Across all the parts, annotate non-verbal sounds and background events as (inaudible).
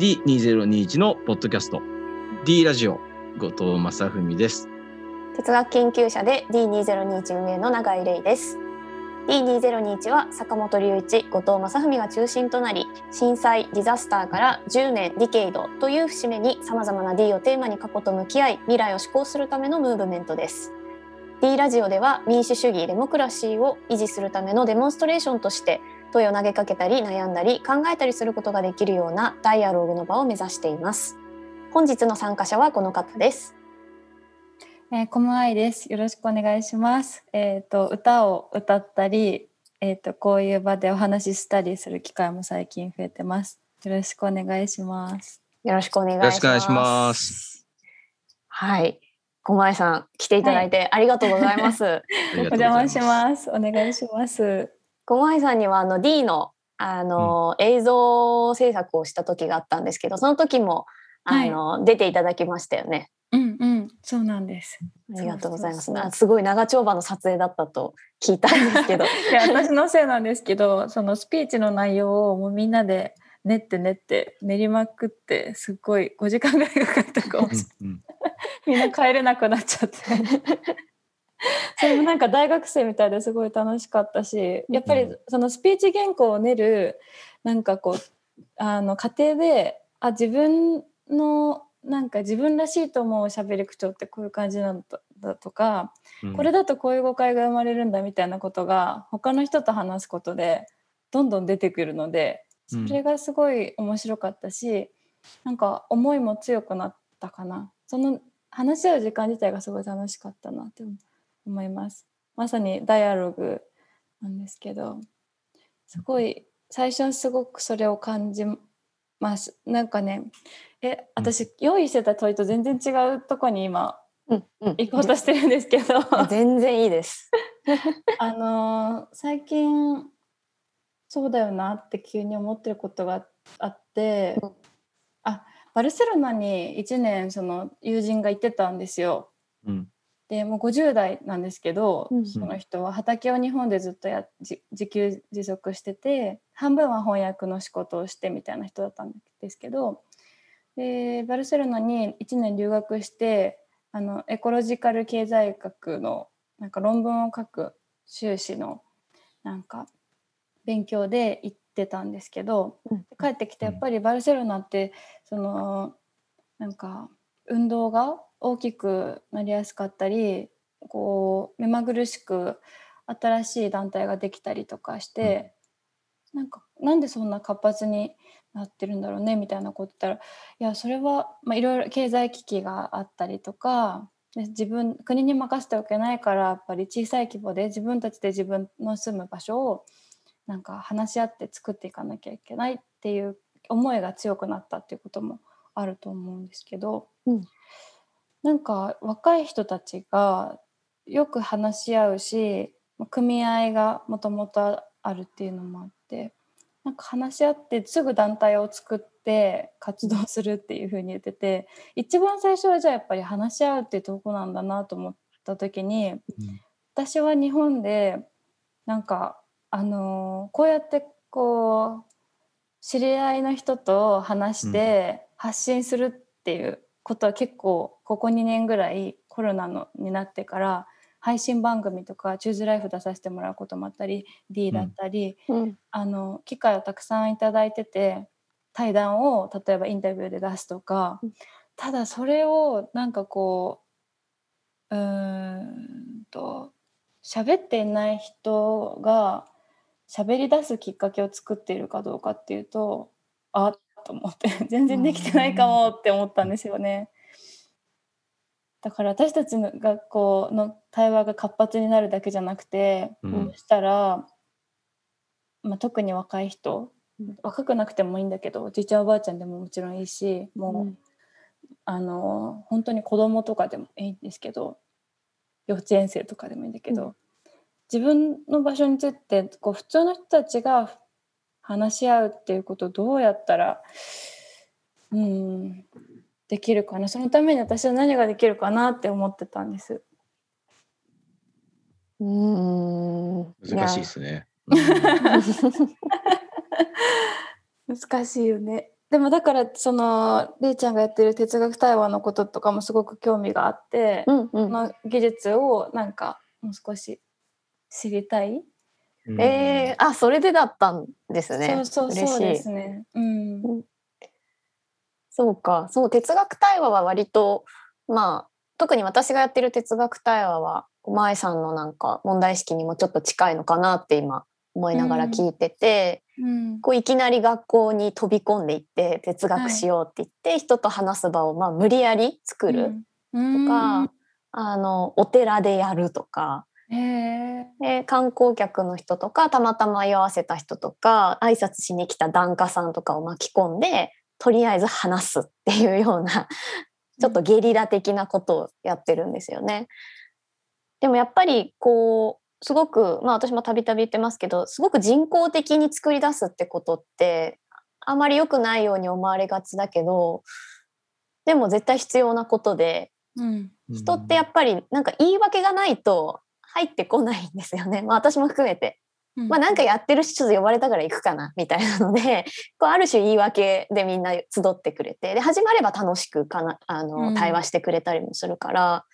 D2021 のポッドキャスト D ラジオ後藤正文です。哲学研究者で D2021 運営の永井玲です。D2021 は坂本龍一、後藤正文が中心となり、震災、ディザスターから10年、ディケイドという節目に様々な D をテーマに過去と向き合い、未来を施行するためのムーブメントです。D ラジオでは民主主義、デモクラシーを維持するためのデモンストレーションとして、問いを投げかけたり悩んだり考えたりすることができるようなダイアログの場を目指しています。本日の参加者はこの方です。えー、コムアイです。よろしくお願いします。えっ、と歌を歌ったり、えっ、とこういう場でお話ししたりする機会も最近増えてます。よろしくお願いします。よろしくお願いします。よろしくお願いします。はい。小前さん来ていただいてありがとうございます。(laughs) ありがとうございお邪魔します。お願いします。小前さんにはあの D のあの、映像制作をした時があったんですけど、その時もあの、出ていただきましたよね。うんうん、そうなんです。ありがとうございます。そうそうそうあすごい長丁場の撮影だったと聞いたんですけど。(laughs) いや私のせいなんですけど、そのスピーチの内容をもうみんなで練って練って練りまくってすっごい5時間ぐらいかかったかもしれない。うんうん (laughs) みんな帰れなくなっちゃって。(laughs) それもなんか大学生みたいですごい楽しかったしやっぱりそのスピーチ原稿を練るなんかこうあの過程であ自分のなんか自分らしいと思う喋り口調ってこういう感じなんだだとか、うん。これだとこういう誤解が生まれるんだみたいなことが他の人と話すことでどんどん出てくるのでそれがすごい面白かったし、なんか思いも強くなったかな。その話し合う時間自体がすごい楽しかったなって思います。まさにダイアログなんですけどすごい最初はすごくそれを感じます。なんかねえ私用意してた問いと全然違うとこに今行こうとしてるんですけど。全然いいです。(laughs) あのー最近そうだよなって急に思ってることがあって、うん。あバルセロナに1年その友人が行ってたんですよ。うんでもう50代なんですけど、うん。その人は畑を日本でずっとやじ自給自足してて半分は翻訳の仕事をしてみたいな人だったんですけどでバルセロナに1年留学してあのエコロジカル経済学のなんか論文を書く修士のなんか勉強で行ってたんですけどうん。帰ってきてやっぱりバルセロナってそのなんか運動が大きくなりやすかったりこう目まぐるしく新しい団体ができたりとかして、なんかなんでそんな活発になってるんだろうねみたいなこと言ったらいやそれは、まあ、いろいろ経済危機があったりとかで自分国に任せておけないからやっぱり小さい規模で自分たちで自分の住む場所をなんか話し合って作っていかなきゃいけないっていう思いが強くなったっていうこともあると思うんですけど、うんなんか若い人たちがよく話し合うしまあ組合がもともとあるっていうのもあってなんか話し合ってすぐ団体を作って活動するっていうふうに言ってて一番最初はじゃあやっぱり話し合うっていうとこなんだなと思った時に私は日本でなんかあのーこうやってこう知り合いの人と話して発信するっていうことは結構ここ2年ぐらいコロナのになってから配信番組とか「チューズライフ」出させてもらうこともあったり D だったり、うん。あの機会をたくさんいただいてて対談を例えばインタビューで出すとか、うん。ただそれをなんかこううーんと喋っていない人が喋り出すきっかけを作っているかどうかっていうとあっと思って (laughs) 全然できてないかもって思ったんですよね。だから私たちの学校の対話が活発になるだけじゃなくて、うん。そしたら、まあ、特に若い人若くなくてもいいんだけどおじいちゃんおばあちゃんでももちろんいいしもう、うん。あの本当に子供とかでもいいんですけど幼稚園生とかでもいいんだけど、う自分の場所についてこう普通の人たちが話し合うっていうことをどうやったらうんできるかなそのために私は何ができるかなって思ってたんです。うーん難しいですね。難しいよね。でもだからそのれいちゃんがやってる哲学対話のこととかもすごく興味があって、うんうん。この技術をなんかもう少し知りたい、えー、あ、それでだったんですね。そうそうそう嬉しいですね。うん。そうか、そう哲学対話は割とまあ特に私がやってる哲学対話は前さんのなんか問題意識にもちょっと近いのかなって今思いながら聞いてて、うんこういきなり学校に飛び込んでいって哲学しようって言って、人と話す場をまあ無理やり作るうんとか、あのお寺でやるとか。へえで観光客の人とかたまたま居合わせた人とか挨拶しに来た檀家さんとかを巻き込んでとりあえず話すっていうようなちょっとゲリラ的なことをやってるんですよね。でもやっぱりこうすごくまあ私もたびたび言ってますけどすごく人工的に作り出すってことってあまり良くないように思われがちだけどでも絶対必要なことでうん。人ってやっぱりなんか言い訳がないと入ってこないんですよね。まあ私も含めて。まあなんかやってるしちょっと呼ばれたから行くかなみたいなので (laughs) こうある種言い訳でみんな集ってくれてで始まれば楽しくかなあの、うん。対話してくれたりもするから。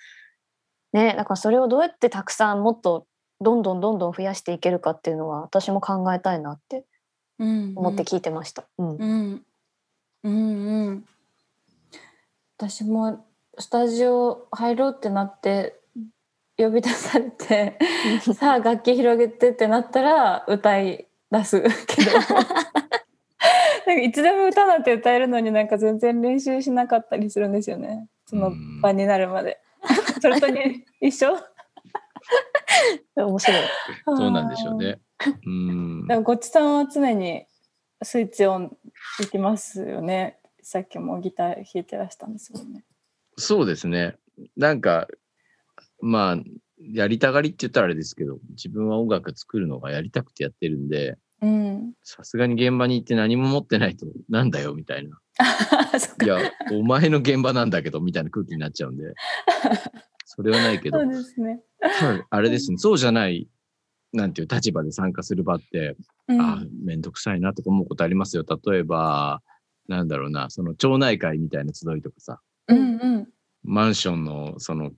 ねだからそれをどうやってたくさんもっとどんどんどんどん増やしていけるかっていうのは私も考えたいなってうん。思って聞いてました。うん。うん。うんうん。私もスタジオ入ろうってなって呼び出されてさあ楽器広げてってなったら歌い出すけど (laughs) なんかいつでも歌なんて歌えるのになんか全然練習しなかったりするんですよねその場になるまで。それとに一緒面白い。そうなんでしょうね。うんでもごっちさんは常にスイッチオンできますよねさっきもギター弾いてらしたんですもんね。そうですね。なんか、まあ、やりたがりって言ったらあれですけど、自分は音楽作るのがやりたくてやってるんで、うん、さすがに現場に行って何も持ってないと、なんだよ、みたいな。(laughs) いや、お前の現場なんだけど、みたいな空気になっちゃうんで。(laughs) それはないけどそう、ですね。あれですね、そうじゃない、なんていう立場で参加する場って、うんあめんどくさいなとか思うことありますよ。例えば、なんだろうな、その町内会みたいな集いとかさ、うんうんマンションの、その、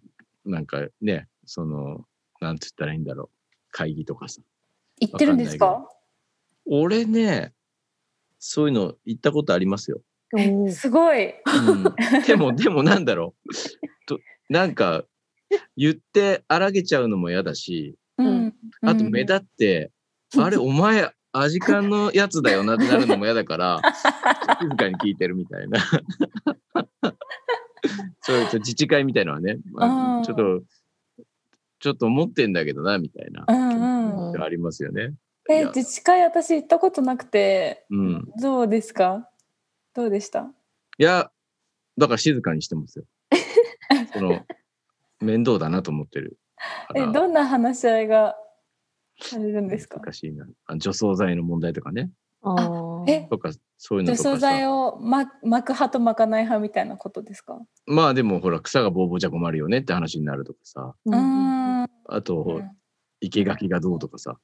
なんかね、その、なんつったらいいんだろう、会議とかさ。行ってるんですか？俺ね、そういうの行ったことありますよ。おすごい。うん、でも、(laughs) でもなんだろう。となんか、言って荒げちゃうのも嫌だし、うんあと目立って、あれ、(laughs) お前、アジカンのやつだよなってなるのも嫌だから、(laughs) 静かに聞いてるみたいな。(laughs) そういう自治会みたいのはね、まあうんちょっと、ちょっと思ってんだけどな、みたいな。うんうん。ありますよね。いえや自治会私行ったことなくてうん。どうですか？どうでした？いや、だから静かにしてますよ。(laughs) その、面倒だなと思ってる。えどんな話し合いがされるんですか？難しいな。あ除草剤の問題とかね。あーえとか、そういうの除とかさ。草剤をま巻く派と巻かない派みたいなことですか？まあでもほら、草がボーボーじゃ困るよねって話になるとかさ。ううんんあと、うん生垣がどうとかさ。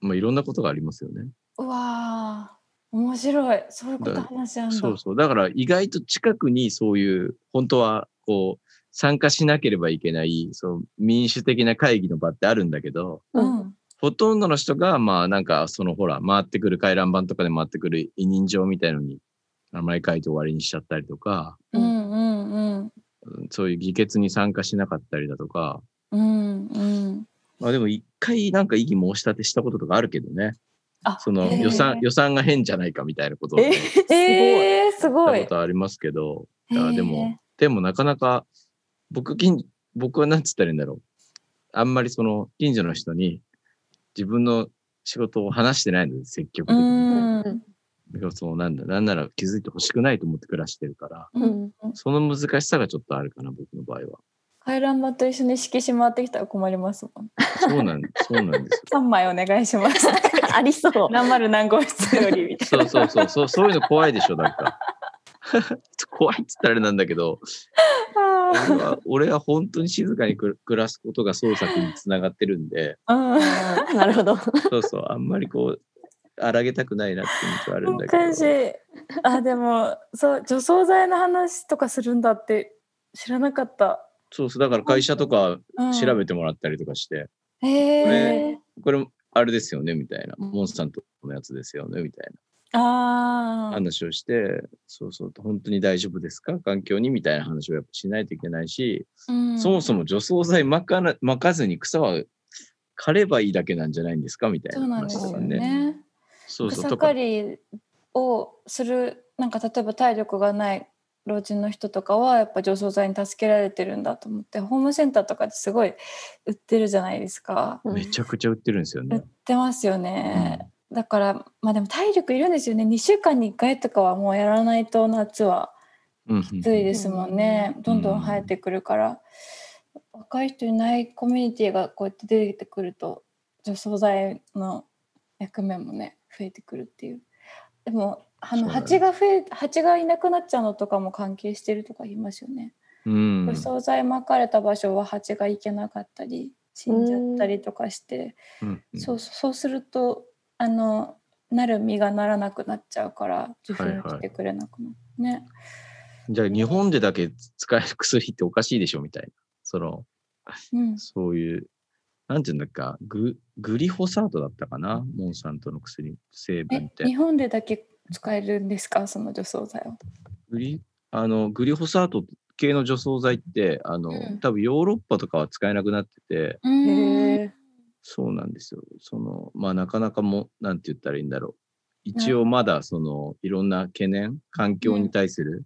まあいろんなことがありますよね。うわー面白いそういうことだ話し合うんだそうそう。だから意外と近くにそういう、本当はこう、参加しなければいけない、そう、民主的な会議の場ってあるんだけど、うんほとんどの人が、まあなんか、そのほら、回ってくる回覧板とかで回ってくる委任状みたいのに名前書いて終わりにしちゃったりとか、うんうんうんうんそういう議決に参加しなかったりだとか、うんうんまあでも一回なんか異議申し立てしたこととかあるけどね。あその予算、予算が変じゃないかみたいなことをね、えすごい。えー、すごいことありますけど、だからでへも、でもなかなか、僕、近僕はなんつったらいいんだろう。あんまりその近所の人に自分の仕事を話してないので、積極う的に。んだからそうなんだ。なんなら気づいてほしくないと思って暮らしてるから、うんその難しさがちょっとあるかな、僕の場合は。回覧板と一緒に色紙回ってきたら困りますもん。そうなん、そうなんですよ。(laughs) 三枚お願いします。(laughs) ありそう。何丸何号室よりみたいそうそうそう、そうそういうの怖いでしょ、なんか。(laughs) 怖いっつったらあれなんだけど、な。俺は俺は本当に静かにく暮らすことが創作につながってるんで、うんあーなるほど。そうそう、あんまりこう、荒げたくないなって気持ちはあるんおだけど。かしい。あでもそう除草剤の話とかするんだって知らなかった。そうそう、だから会社とかうん調べてもらったりとかして、へえ。これあれですよねみたいな、モンスタントのやつですよねみたいなああ。話をして、そうそう、本当に大丈夫ですか？環境にみたいな話をやっぱしないといけないし、うんそもそも除草剤まかなまかずに草は刈ればいいだけなんじゃないんですか？みたいそうななんですよ話とかね。ね。そう草刈りをするなんか例えば体力がない老人の人とかはやっぱ除草剤に助けられてるんだと思ってホームセンターとかですごい売ってるじゃないですか。うんめちゃくちゃ売ってるんですよ売っね。てますよね。だからまあでも体力いるんですよね。2週間に1回とかはもうやらないと夏はうん。きついですもんね、うんどんどん生えてくるから、若い人いないコミュニティがこうやって出てくると除草剤の役目もね増えてくるっていう。でもあの蜂が増え蜂がいなくなっちゃうのとかも関係してるとか言いますよね、うん。除草剤撒かれた場所は蜂が行けなかったり死んじゃったりとかして、うんうん。そうそうするとあのなる実がならなくなっちゃうから受粉はい。はいしてくれなくなる、ね。じゃあ日本でだけ使える薬っておかしいでしょみたいな。その、うん。そういう、なんていうんだっけか、ググリホサートだったかな？モンサントの薬、成分って。え日。本でだけ使えるんですか？その除草剤を。グリあのグリホサート系の除草剤って、あの、うん。多分ヨーロッパとかは使えなくなってて。そうなんですよ。その、まあなかなかも、なんて言ったらいいんだろう。一応まだその、いろんな懸念、環境に対する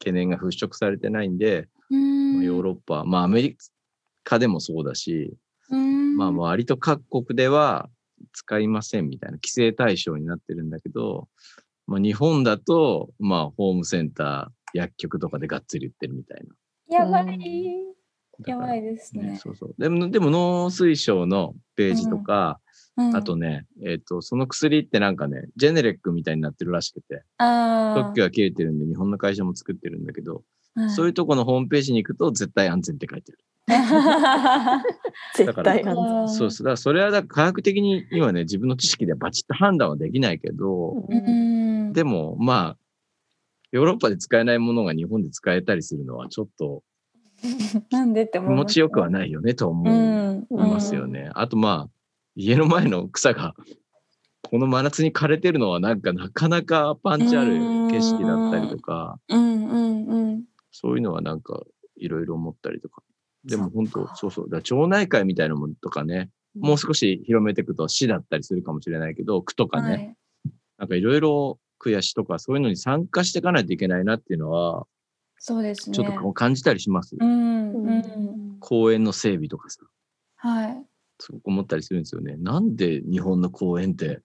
懸念が払拭されてないんで、まあヨーロッパ、まあアメリカでもそうだし、まあま割と各国では使いませんみたいな規制対象になってるんだけど、まあ日本だと、まあホームセンター、薬局とかでがっつり売ってるみたいな。やばい、やばいですね。そうそう。でも、でも農水省のページとか、うんあとね、えっ、と、その薬ってなんかね、ジェネレックみたいになってるらしくて、あ特許が切れてるんで、日本の会社も作ってるんだけど、ーそういうとこのホームページに行くと絶対安全って書いてる。そうそう。だからそれはだ科学的に今ね、自分の知識でバチッと判断はできないけど、全。うんでもまあ、ヨーロッパで使えないものが日本で使えたりするのはちょっと (laughs) なんでって気思持ちよくはないよねと思いうんますよね。あとまあ、家の前の草がこの真夏に枯れてるのはなんかなかなかパンチある景色だったりとか、うんうんうんそういうのはなんかいろいろ思ったりとか。でも本当、そうそう。だ町内会みたいなものとかね、もう少し広めていくと市だったりするかもしれないけど、区とかね、はいなんかいろいろ区や市とかそういうのに参加していかないといけないなっていうのは、そうですね。ちょっとこう感じたりします？うんううんん公園の整備とかさ、はい。すごく思ったりするんですよね。なんで日本の公園って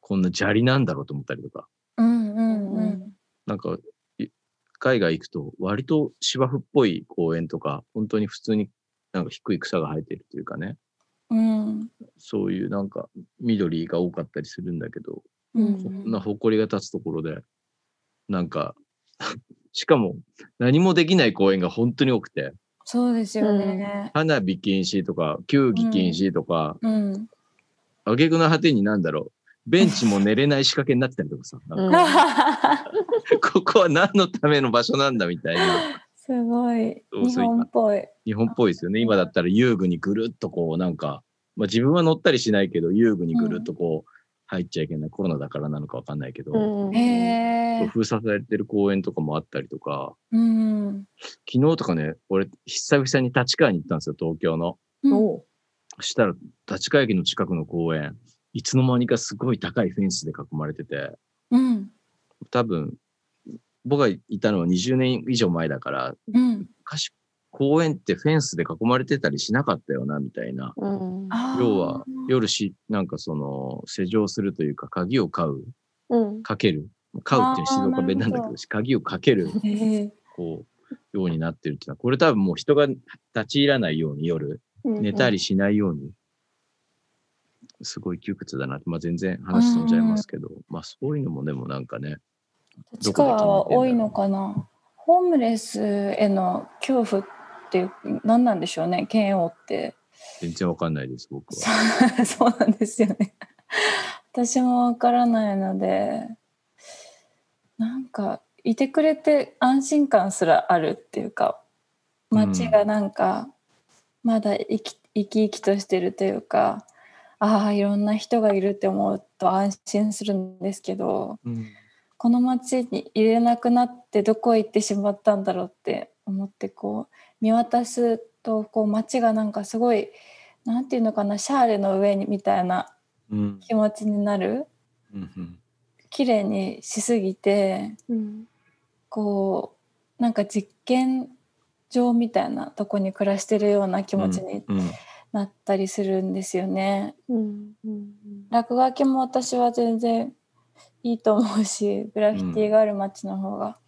こんな砂利なんだろうと思ったりとか。うんうんうん。なんか、い海外行くと割と芝生っぽい公園とか、本当に普通になんか低い草が生えてるというかね、うんそういうなんか緑が多かったりするんだけど、うんそんな埃が立つところで、なんか、しかも何もできない公園が本当に多くて、そうですよね。花火禁止とか、球技禁止とか、うん。挙句の果てになんだろう、ベンチも寝れない仕掛けになってたりとかさ、か。(laughs) ここは何のための場所なんだみたいな、すごい。日本っぽい。日本っぽいですよね。今だったら遊具にぐるっとこう、なんか、まあ自分は乗ったりしないけど、遊具にぐるっとこう、入っちゃいけない。コロナだからなのかわかんないけど、うん。封鎖されてる公園とかもあったりとか、うん。昨日とかね、俺、久々に立川に行ったんですよ、東京の。うんしたら、立川駅の近くの公園、いつの間にかすごい高いフェンスで囲まれてて、うん。多分、僕がいたのは20年以上前だから、うん。昔、公園ってフェンスで囲まれてたりしなかったよな、みたいな。うん。要は、夜し、なんかその、施錠するというか、鍵を買う、うん。かける。買うっていうのは静岡弁なんだけどあーなるほ、鍵をかける、へえ。こう、ようになってるっていうのは、これ多分もう人が立ち入らないように夜、寝たりしないように、すごい窮屈だな。って、まあ全然話飛んじゃいますけど、まあそういうのもでもなんかね、立川は多いのかな。ホームレスへの恐怖っていう何なんでしょうね。嫌悪って。全然わかんないです、僕は。(laughs) そうなんですよね。私もわからないのでなんかいてくれて安心感すらあるっていうか街がなんかまだ生き生き生きとしてるというかああいろんな人がいるって思うと安心するんですけどうんこの街に入れなくなってどこ行ってしまったんだろうって思ってこう見渡すとこう街がなんかすごいなんていうのかなシャーレの上にみたいなうん。気持ちになる。うん綺麗にしすぎてうん。こうなんか実験場みたいなとこに暮らしてるような気持ちにうんなったりするんですよね。うんうん落書きも私は全然いいと思うしグラフィティがある街の方が、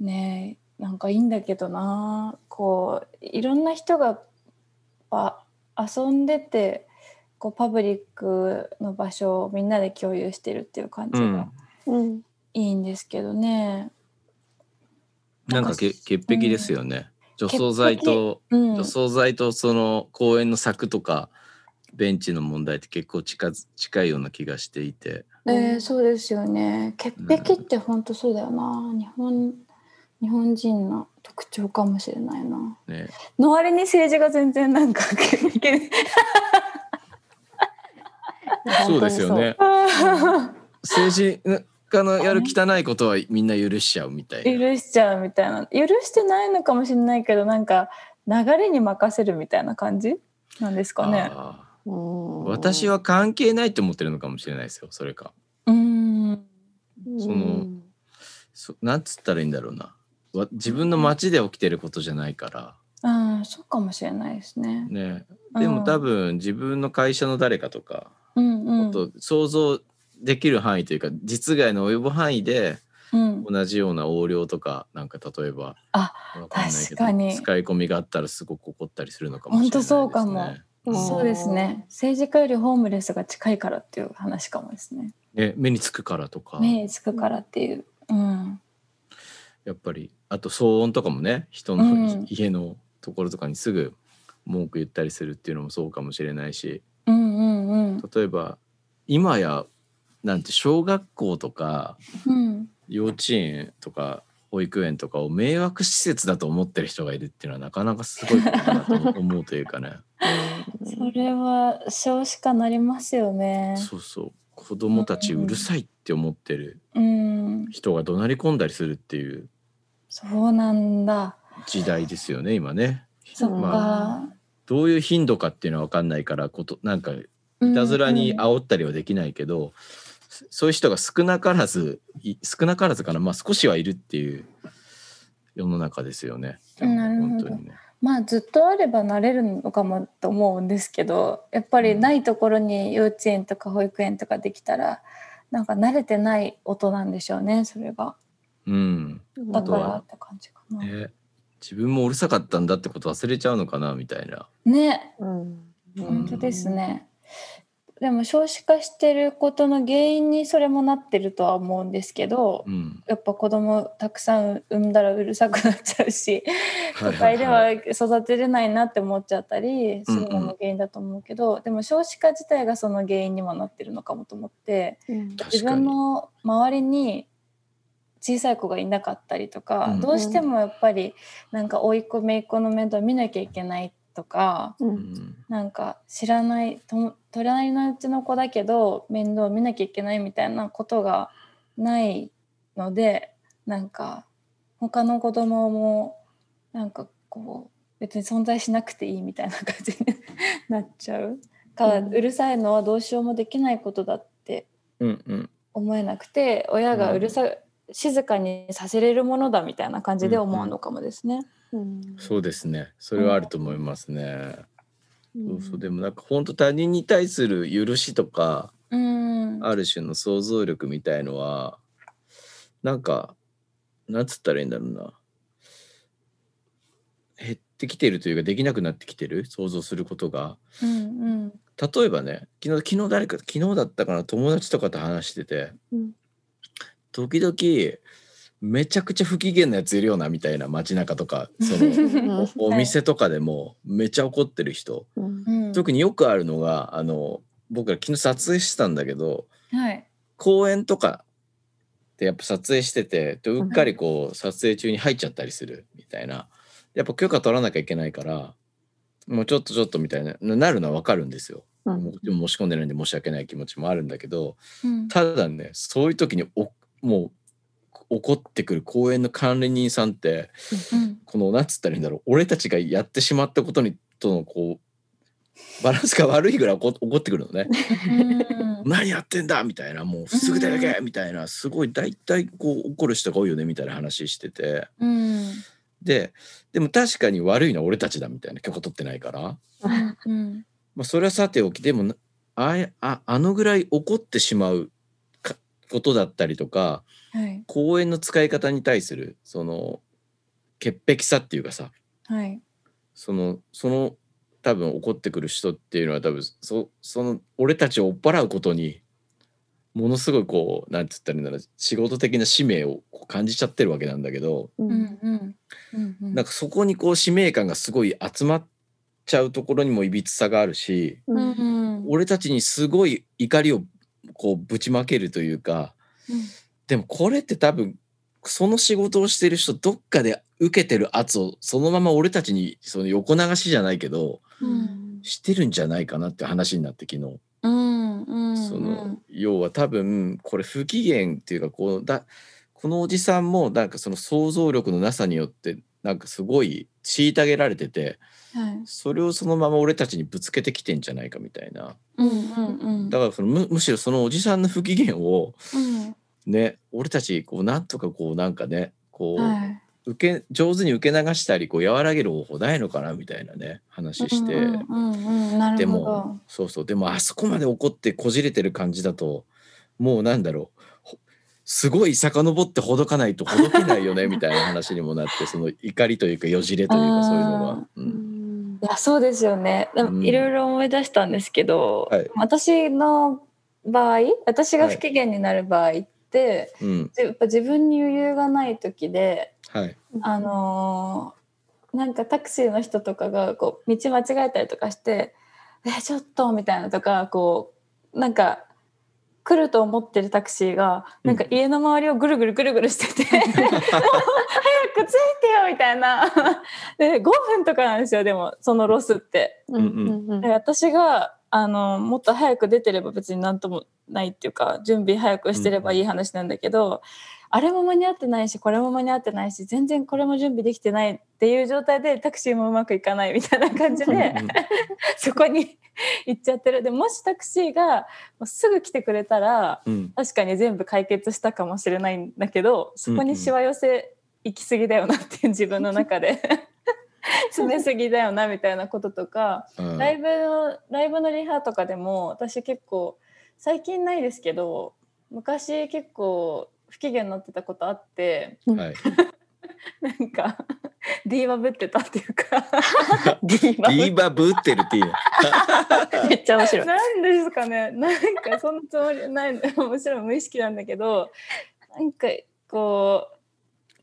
ねえなんかいいんだけどな。こういろんな人があ遊んでてこうパブリックの場所をみんなで共有してるっていう感じうんがうん。いいんですけどね。なんかけ潔癖ですよね。除草剤とうん。除草剤とその公園の柵とかベンチの問題って結構近づ近いような気がしていて。えーそうですよね。潔癖って本当そうだよな、日本日本人の特徴かもしれないなね、の割に政治が全然なんか (laughs) そうですよね。政治家のやる汚いことはみんな許しちゃうみたいな。許しちゃうみたいな許してないのかもしれないけどなんか流れに任せるみたいな感じ？なんですかね私は関係ないって思ってるのかもしれないですよそれか。うーんそのそなんつったらいいんだろうな。わ自分の街で起きてることじゃないから。ああそうかもしれないですね。ね、でも多分、分自分の会社の誰かとか、うんうん。もっと想像できる範囲というか実害の及ぶ範囲でうん、同じような横領とかなんか例えばあんないけど確かに。使い込みがあったらすごく怒ったりするのかもしれないですね。本当そうかも。うん。そうですね。政治家よりホームレスが近いからっていう話かもですねね目につくからとか目につくからっていう、うん、やっぱりあと騒音とかもね人のうん。家のところとかにすぐ文句言ったりするっていうのもそうかもしれないし。うんうんうん。例えば今やなんて小学校とかうん。幼稚園とか保育園とかを迷惑施設だと思ってる人がいるっていうのはなかなかすごいことだなと思うというかね。(laughs) それは少子化なりますよね。そうそう。子供たちうるさいって思ってるうん。人が怒鳴り込んだりするっていうそうなんだ時代ですよね今ね。そっか、まどういう頻度かっていうのは分かんないからことなんかいたずらにうん煽ったりはできないけど、そういう人が少なからずい少なからずかなまあ少しはいるっていう世の中ですよね。なるほどね。まあずっとあればなれるのかもと思うんですけどやっぱりないところに幼稚園とか保育園とかできたらなんか慣れてない音なんでしょうねそれがうん。だかとはらって感じかなねね自分もうるさかったんだってこと忘れちゃうのかなみたいな。うん本当ですねでも少子化してることの原因にそれもなってるとは思うんですけどうん。やっぱ子供たくさん産んだらうるさくなっちゃうし都 (laughs) はい会でいは育てれないなって思っちゃったりするのも原因だと思うけど、でも少子化自体がその原因にもなってるのかもと思って自分確かに。の周りに小さい子がいなかったりとか、うん。どうしてもやっぱりなんか甥いっ子姪っ子の面倒見なきゃいけないとかううん。ん。なんか知らないと隣のうちの子だけど面倒見なきゃいけないみたいなことがないのでなんか他の子供もなんかこう別に存在しなくていいみたいな感じになっちゃう。から、うん。うるさいのはどうしようもできないことだってうんうん。思えなくて親がうるさ、静かにさせれるものだみたいな感じで思うのかもですね。うん。そうですね。それはあると思いますね。うん。そうそう。でもなんか本当他人に対する許しとかうん。ある種の想像力みたいのはなんかなんつったらいいんだろうな。減ってきてるというかできなくなってきてる？想像することが。うんうん。例えばね昨日昨日誰か昨日だったかな？友達とかと話してて。うん時々めちゃくちゃ不機嫌なやついるよなみたいな街中とかその (laughs) おお店とかでもめちゃ怒ってる人。うん。うん特によくあるのがあの僕ら昨日撮影してたんだけどはい。公園とかでやっぱ撮影しててでうっかりこう撮影中に入っちゃったりするみたいな。やっぱ許可取らなきゃいけないからもうちょっとちょっとみたいななるのは分かるんですよ。うん。もでも申し込んでないんで申し訳ない気持ちもあるんだけどうん。ただねそういう時におもう怒ってくる公園の管理人さんってうんこのなんつったらいいんだろう。俺たちがやってしまったことにとのこうバランスが悪いぐらい怒怒ってくるのね。うん。何やってんだみたいな。もうすぐ出てけみたいな。すごい大体こう怒る人が多いよねみたいな話してて。うん。ででも確かに悪いのは俺たちだみたいな。許可取ってないから、うんまあ、それはさておきでもなあいああのぐらい怒ってしまうかことだったりとかはい。公園の使い方に対するその潔癖さっていうかさはい。そのその多分怒ってくる人っていうのは多分そその俺たちを追っ払うことにものすごいこうなんて言ったらいいんだろう仕事的な使命を感じちゃってるわけなんだけど、ううんんうんうんうん。なんかそこにこう使命感がすごい集まっちゃうところにもいびつさがあるしううんんうん。俺たちにすごい怒りをこうぶちまけるというかでもこれって多分その仕事をしてる人どっかで受けてる圧をそのまま俺たちにその横流しじゃないけどうん。してるんじゃないかなって話になって昨日。うんうんその要は多分これ不機嫌っていうかこうだこのおじさんもなんかその想像力のなさによってなんかすごい虐げられててはいそれをそのまま俺たちにぶつけてきてんじゃないかみたいな。うんうんうん。だからそのむむしろそのおじさんの不機嫌をうん。ね俺たちこうなんとかこうなんかねこう、はい。受け上手に受け流したりこう和らげる方法ないのかなみたいなね話して。うんうんうんでもそうそう。でもあそこまで怒ってこじれてる感じだともうなんだろう。ほすごい遡ってほどかないとほどけないよねみたいな話にもなってその怒りというかよじれというかそういうのが。あ。う、うんやそうですよね。でうん。もいろいろ思い出したんですけど、はい。私の場合私が不機嫌になる場合って、うん、やっぱ自分に余裕がない時ではい、あのーなんかタクシーの人とかがこう道間違えたりとかして「えちょっと」みたいなとかこうなんか来ると思ってるタクシーがなんか家の周りをぐるぐるぐるぐるしてて「(laughs) もう早く着いてよ」みたいな。(laughs) で5分とかなんですよでもそのロスって。うんうんうん。で私があのもっと早く出てれば別になんともないっていうか準備早くしてればいい話なんだけど、あれも間に合ってないしこれも間に合ってないし全然これも準備できてないっていう状態でタクシーもうまくいかないみたいな感じで (laughs) そこに (laughs) 行っちゃってる。でもしタクシーがすぐ来てくれたらうんうん。確かに全部解決したかもしれないんだけどそこにしわ寄せ行き過ぎだよなっていう自分の中で。(laughs) 詰めすぎだよなみたいなこととか。うん。ライブのライブのリハとかでも私結構最近ないですけど昔結構不機嫌になってたことあってはい、なんかディーバぶってたっていうか。(laughs) ディーバディーバブってるっていう。(laughs) めっちゃ面白い。なんですかね。なんかそんなつもりないもちろん無意識なんだけどなんかこ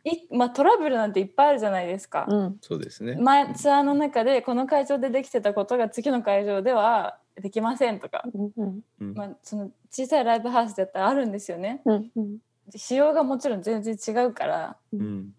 うい、まあ、トラブルなんていっぱいあるじゃないですか。うん。そうですね。前ツアーの中でこの会場でできてたことが次の会場ではできませんとか、うんうん。うん。まあ、その小さいライブハウスだったらあるんですよね。うんうん仕様がもちろん全然違うからうん。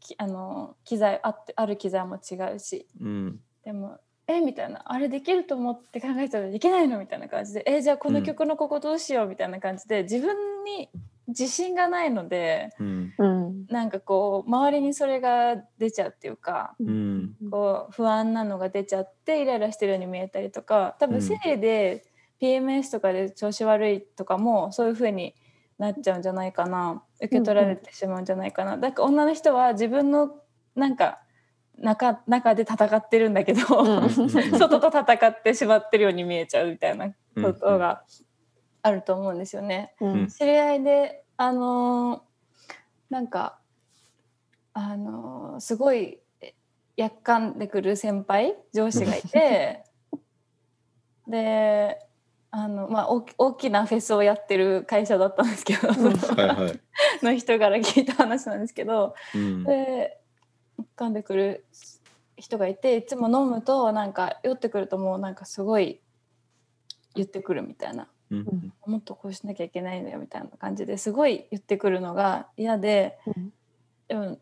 きあの機材あってある機材も違うし。うん。でも「えみたいな「あれできると思って考えたらできないの?」みたいな感じで「えじゃあこの曲のここどうしよう?」みたいな感じで自分に自信がないのでうん。うんなんかこう周りにそれが出ちゃうっていうかうん。こう不安なのが出ちゃってイライラしてるように見えたりとか多うん。分生理で PMS とかで調子悪いとかもそういう風になっちゃうんじゃないかな。受け取られてしまうんじゃないかな、だから女の人は自分のなんか中中で戦ってるんだけど、うん。(laughs) 外と戦ってしまってるように見えちゃうみたいなことがあると思うんですよね。うん。知り合いであのーなんかあのーすごいえやっかんでくる先輩上司がいて (laughs) であの、まあ、大き大きなフェスをやってる会社だったんですけど、うん。はいはい。(laughs) の人から聞いた話なんですけどうん。でやっかんでくる人がいていつも飲むとなんか酔ってくるともうなんかすごい言ってくるみたいな。うん。もっとこうしなきゃいけないんだよみたいな感じですごい言ってくるのが嫌でうん。でも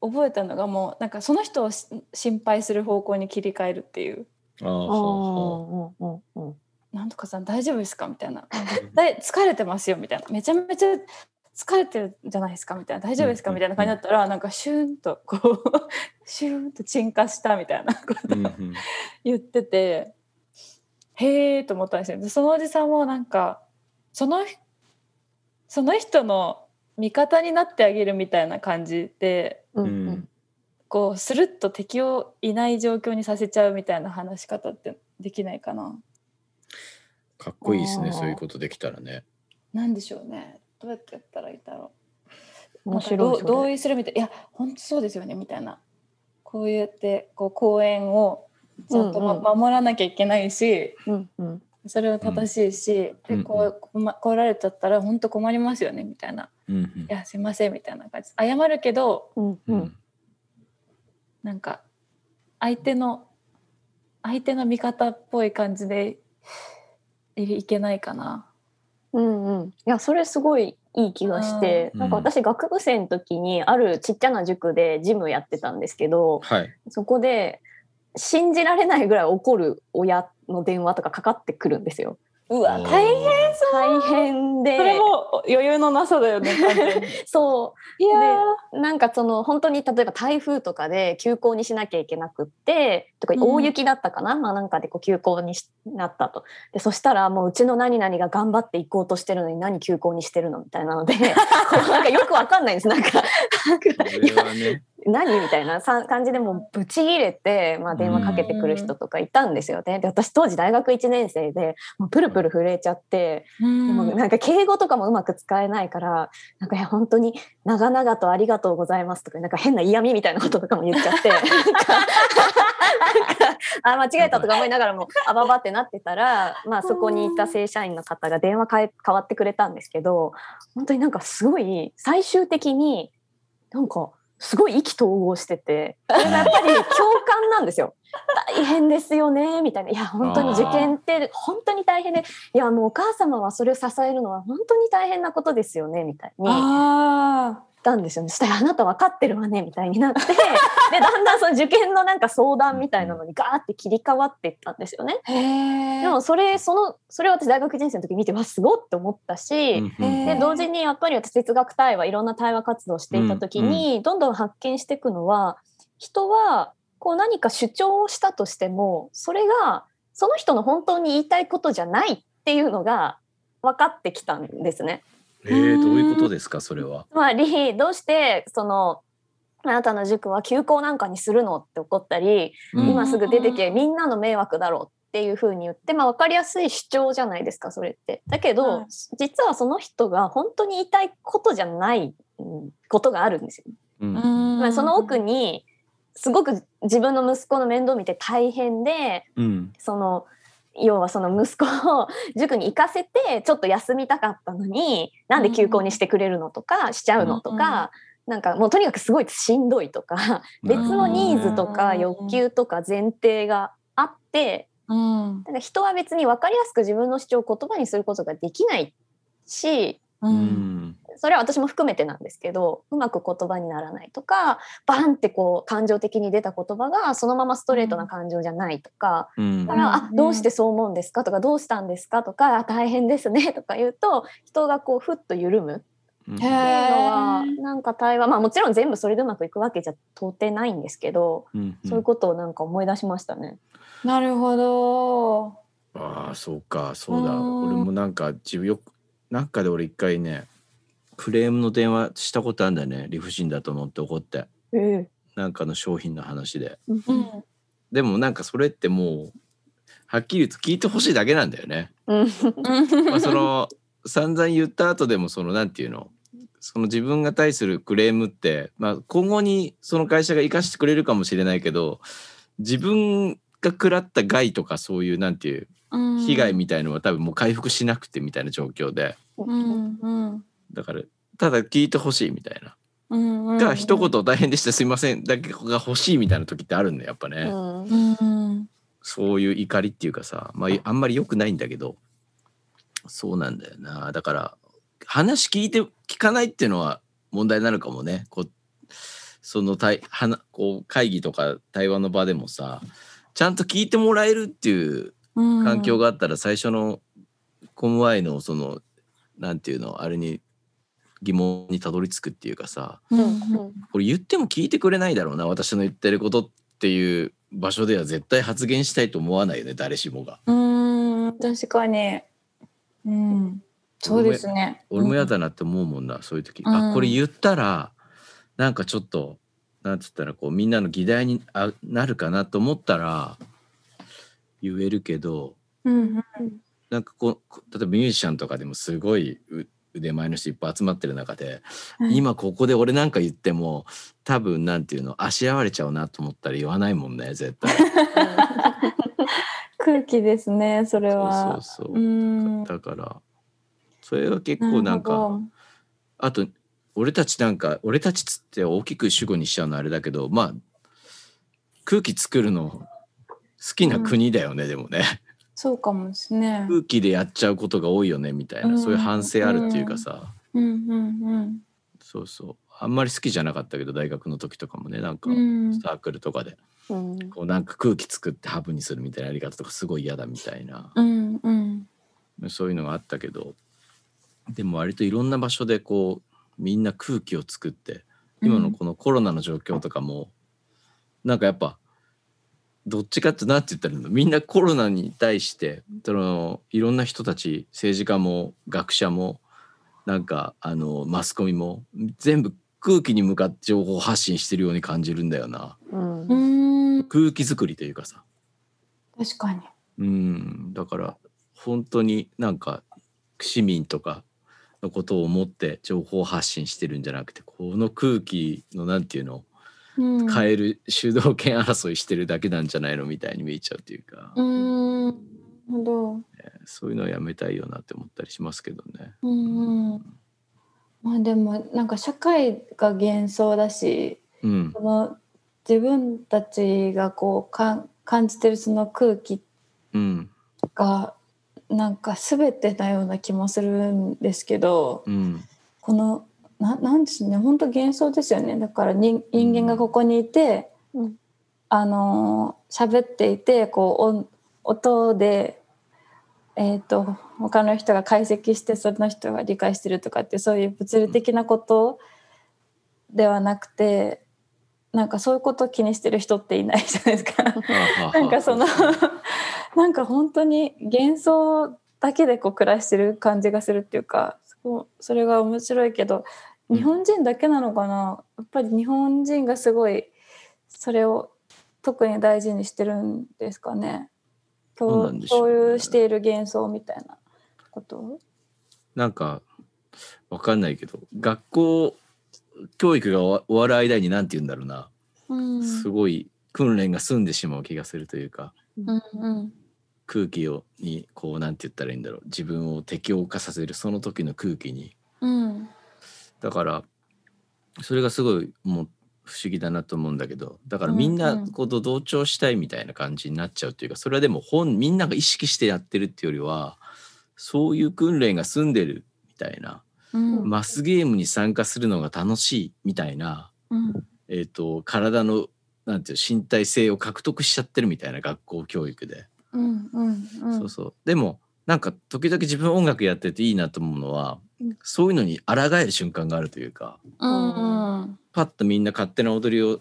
覚えたのがもうなんかその人をし心配する方向に切り替えるっていう。あああはーうんうんうん「なんとかさん大丈夫ですか?」みたいな「絶対疲れてますよ」みたいな「めちゃめちゃ疲れてるじゃないですか」みたいな「大丈夫ですか?」うんみたいな感じだったらなんかシューンとこう (laughs) シューンと沈下したみたいなこと言っててへえと思ったんですよ。でそのおじさんもなんかそのその人の味方になってあげるみたいな感じでうんこうスルッと敵をいない状況にさせちゃうみたいな話し方ってできないかなかっこいいですねそういうことできたらね。なんでしょうね。どうやってやったらいいだろう。面白い同意するみたいいや本当そうですよねみたいな。こうやってこう公園をちゃんと、まうんうん。守らなきゃいけないしうんうん。それは正しいし、うんでこうこま来られちゃったら本当困りますよねみたいな「うんいやすいません」みたいな感じ。謝るけどうんううんん。なんか相手の相手の味方っぽい感じでいいけないかな。うんうんいやそれすごいいい気がして、うんなんか私学部生の時にあるちっちゃな塾でジムやってたんですけどはい。そこで信じられないぐらい怒る親の電話とかかかってくるんですよ。うわ大変大変。でそれも余裕のなさだよね (laughs) そう。いやー。なんかその本当に例えば台風とかで休校にしなきゃいけなくってとかうん。大雪だったかな、まあなんかでこう休校にしなったと。でそしたらもううちの何々が頑張って行こうとしてるのに何休校にしてるの？みたいなので。(laughs) なんかよくわかんないんです。なんかなんかこれはね。何？みたいなさ感じでもうブチギレて、まあ、電話かけてくる人とかいたんですよね。で私当時大学1年生でもうプルプル震えちゃってでもなんか敬語とかもうまく使えないからなんか本当に長々とありがとうございますとかなんか変な嫌味みたいなこととかも言っちゃって (laughs) あ間違えたとか思いながらもあばばってなってたら、まあ、そこにいた正社員の方が電話変え変わってくれたんですけど本当になんかすごい最終的になんかすごい意気投合しててそれがやっぱり共感なんですよ。(laughs) 大変ですよねみたいな。いや本当に受験って本当に大変でいやもうお母様はそれを支えるのは本当に大変なことですよねみたいにたんですよねそしたらあなた分かってるわねみたいになって (laughs) でだんだんその受験のなんか相談みたいなのにガーって切り替わっていったんですよね。でもそれそのそれを私大学1年生の時見てわすごって思ったし、で同時にやっぱり私哲学対話いろんな対話活動をしていた時に、どんどん発見していくのは人はこう何か主張をしたとしてもそれがその人の本当に言いたいことじゃないっていうのが分かってきたんですね。えー、どういうことですかそれは？つまりどうしてそのあなたの塾は休校なんかにするのって怒ったり、うん。今すぐ出てけみんなの迷惑だろうっていうふうに言って、まあ、分かりやすい主張じゃないですかそれって。だけど、はい。実はその人が本当に言いたいことじゃないうんことがあるんですよ。うん。まあ、その奥にすごく自分の息子の面倒見て大変でうん。その要はその息子を塾に行かせてちょっと休みたかったのになんで休校にしてくれるのとかしちゃうのとか、なんかもうとにかくすごいしんどいとか別のニーズとかうん。欲求とか前提があってうん。だから人は別に分かりやすく自分の主張を言葉にすることができないしううんんそれは私も含めてなんですけどうまく言葉にならないとかバンってこう感情的に出た言葉がそのままストレートな感情じゃないとか、うん。だから、あうん。どうしてそう思うんですかとかどうしたんですかとかあ大変ですねとか言うと人がこうふっと緩む。うん。っていうのはなんか対話まあもちろん全部それでうまくいくわけじゃ到底ないんですけど、うんそういうことをなんか思い出しましたね。なるほど。ああそうかそうだ。うん俺もなんか自分よくなんかで俺一回ねクレームの電話したことあるんだよね。理不尽だと思って怒って。えなんかの商品の話で。うんうん。でもなんかそれってもうはっきり言うと聞いてほしいだけなんだよね。うん。まあその散々言った後でもそのなんていうの？その自分が対するクレームって、まあ、今後にその会社が生かしてくれるかもしれないけど自分が食らった害とかそういうなんていううん。被害みたいのは多分もう回復しなくてみたいな状況で。うんうんだからただ聞いてほしいみたいな。うんうん。が一言大変でしたすいません。だけが欲しいみたいな時ってあるんだよやっぱね。うん。うん。そういう怒りっていうかさ、まあ、あんまり良くないんだけどそうなんだよな。だから話聞いて聞かないっていうのは問題なのかもね。こうその対はこう会議とか対話の場でもさちゃんと聞いてもらえるっていう環境があったら最初のコムワイのそのなんていうのあれに疑問にたどり着くっていうかさ、うん。うんこれ言っても聞いてくれないだろうな私の言ってることっていう場所では絶対発言したいと思わないよね誰しもが。うん確かに。うん。そうですね。俺も嫌だなって思うもんな、そういう時、うん。あこれ言ったらなんかちょっとなんつったらこうみんなの議題にあなるかなと思ったら言えるけどうんうん。なんかこうこ例えばミュージシャンとかでもすごいう腕前の人いっぱい集まってる中で、はい。今ここで俺なんか言っても多分なんていうのあしらわれちゃうなと思ったら言わないもんね絶対。(laughs) 空気ですねそれは。そうそうだからそれは結構なんかあと俺たちなんか俺たちつって大きく主語にしちゃうのあれだけどまあ空気作るの好きな国だよね、でもねそうかもですね。空気でやっちゃうことが多いよねみたいな、うんそういう反省あるっていうかさ、うんうんそうそう。あんまり好きじゃなかったけど大学の時とかもねなんかうん。サークルとかで。うん。こうなんか空気作ってハブにするみたいなやり方とかすごい嫌だみたいな、うんうん。そういうのがあったけど。でも割といろんな場所でこうみんな空気を作って今のこのコロナの状況とかも、なんかやっぱどっちかってなんて言ったらいいのみんなコロナに対してそのいろんな人たち政治家も学者もなんかあのマスコミも全部空気に向かって情報発信してるように感じるんだよな。うん。うん。空気作りというかさ。確かに。うん。だから本当になんか市民とかのことを思って情報発信してるんじゃなくてこの空気のなんていうのうん変える主導権争いしてるだけなんじゃないのみたいに見えちゃうっていうか、うん。ほど。そういうのはやめたいよなって思ったりしますけどね。うんうん。まあでもなんか社会が幻想だしうん。その自分たちがこうか感じてるその空気うん。がなんか全てなような気もするんですけどうん。このななんですね。本当幻想ですよね。だから人人間がここにいて、うん。あのー喋っていてこう音音で、えー、と他の人が解析してその人が理解してるとかってそういう物理的なことではなくてなんかそういうことを気にしてる人っていないじゃないですか。(laughs) なんかそのなんか本当に幻想だけでこう暮らしてる感じがするっていうかそそれが面白いけどうん日本人だけなのかな、やっぱり日本人がすごいそれを特に大事にしてるんですかね？共有している幻想みたいなこと？なんかわかんないけど学校教育が終わ終わる間に何て言うんだろうな、うん。すごい訓練が済んでしまう気がするというか。うんうん空気をにこうなんて言ったらいいんだろう。自分を適応化させるその時の空気に。うんだからそれがすごいもう不思議だなと思うんだけどだからみんうんうなんこと同調したいみたいな感じになっちゃうというかそれはでも本みんなが意識してやってるっていうよりはそういう訓練が済んでるみたいなうん。マスゲームに参加するのが楽しいみたいな、うん。えー、と体のなんていう身体性を獲得しちゃってるみたいな学校教育で、うんうんうん。そうそう。でもなんか時々自分音楽やってていいなと思うのは、うん。そういうのに抗える瞬間があるというかうんうん。パッとみんな勝手な踊りを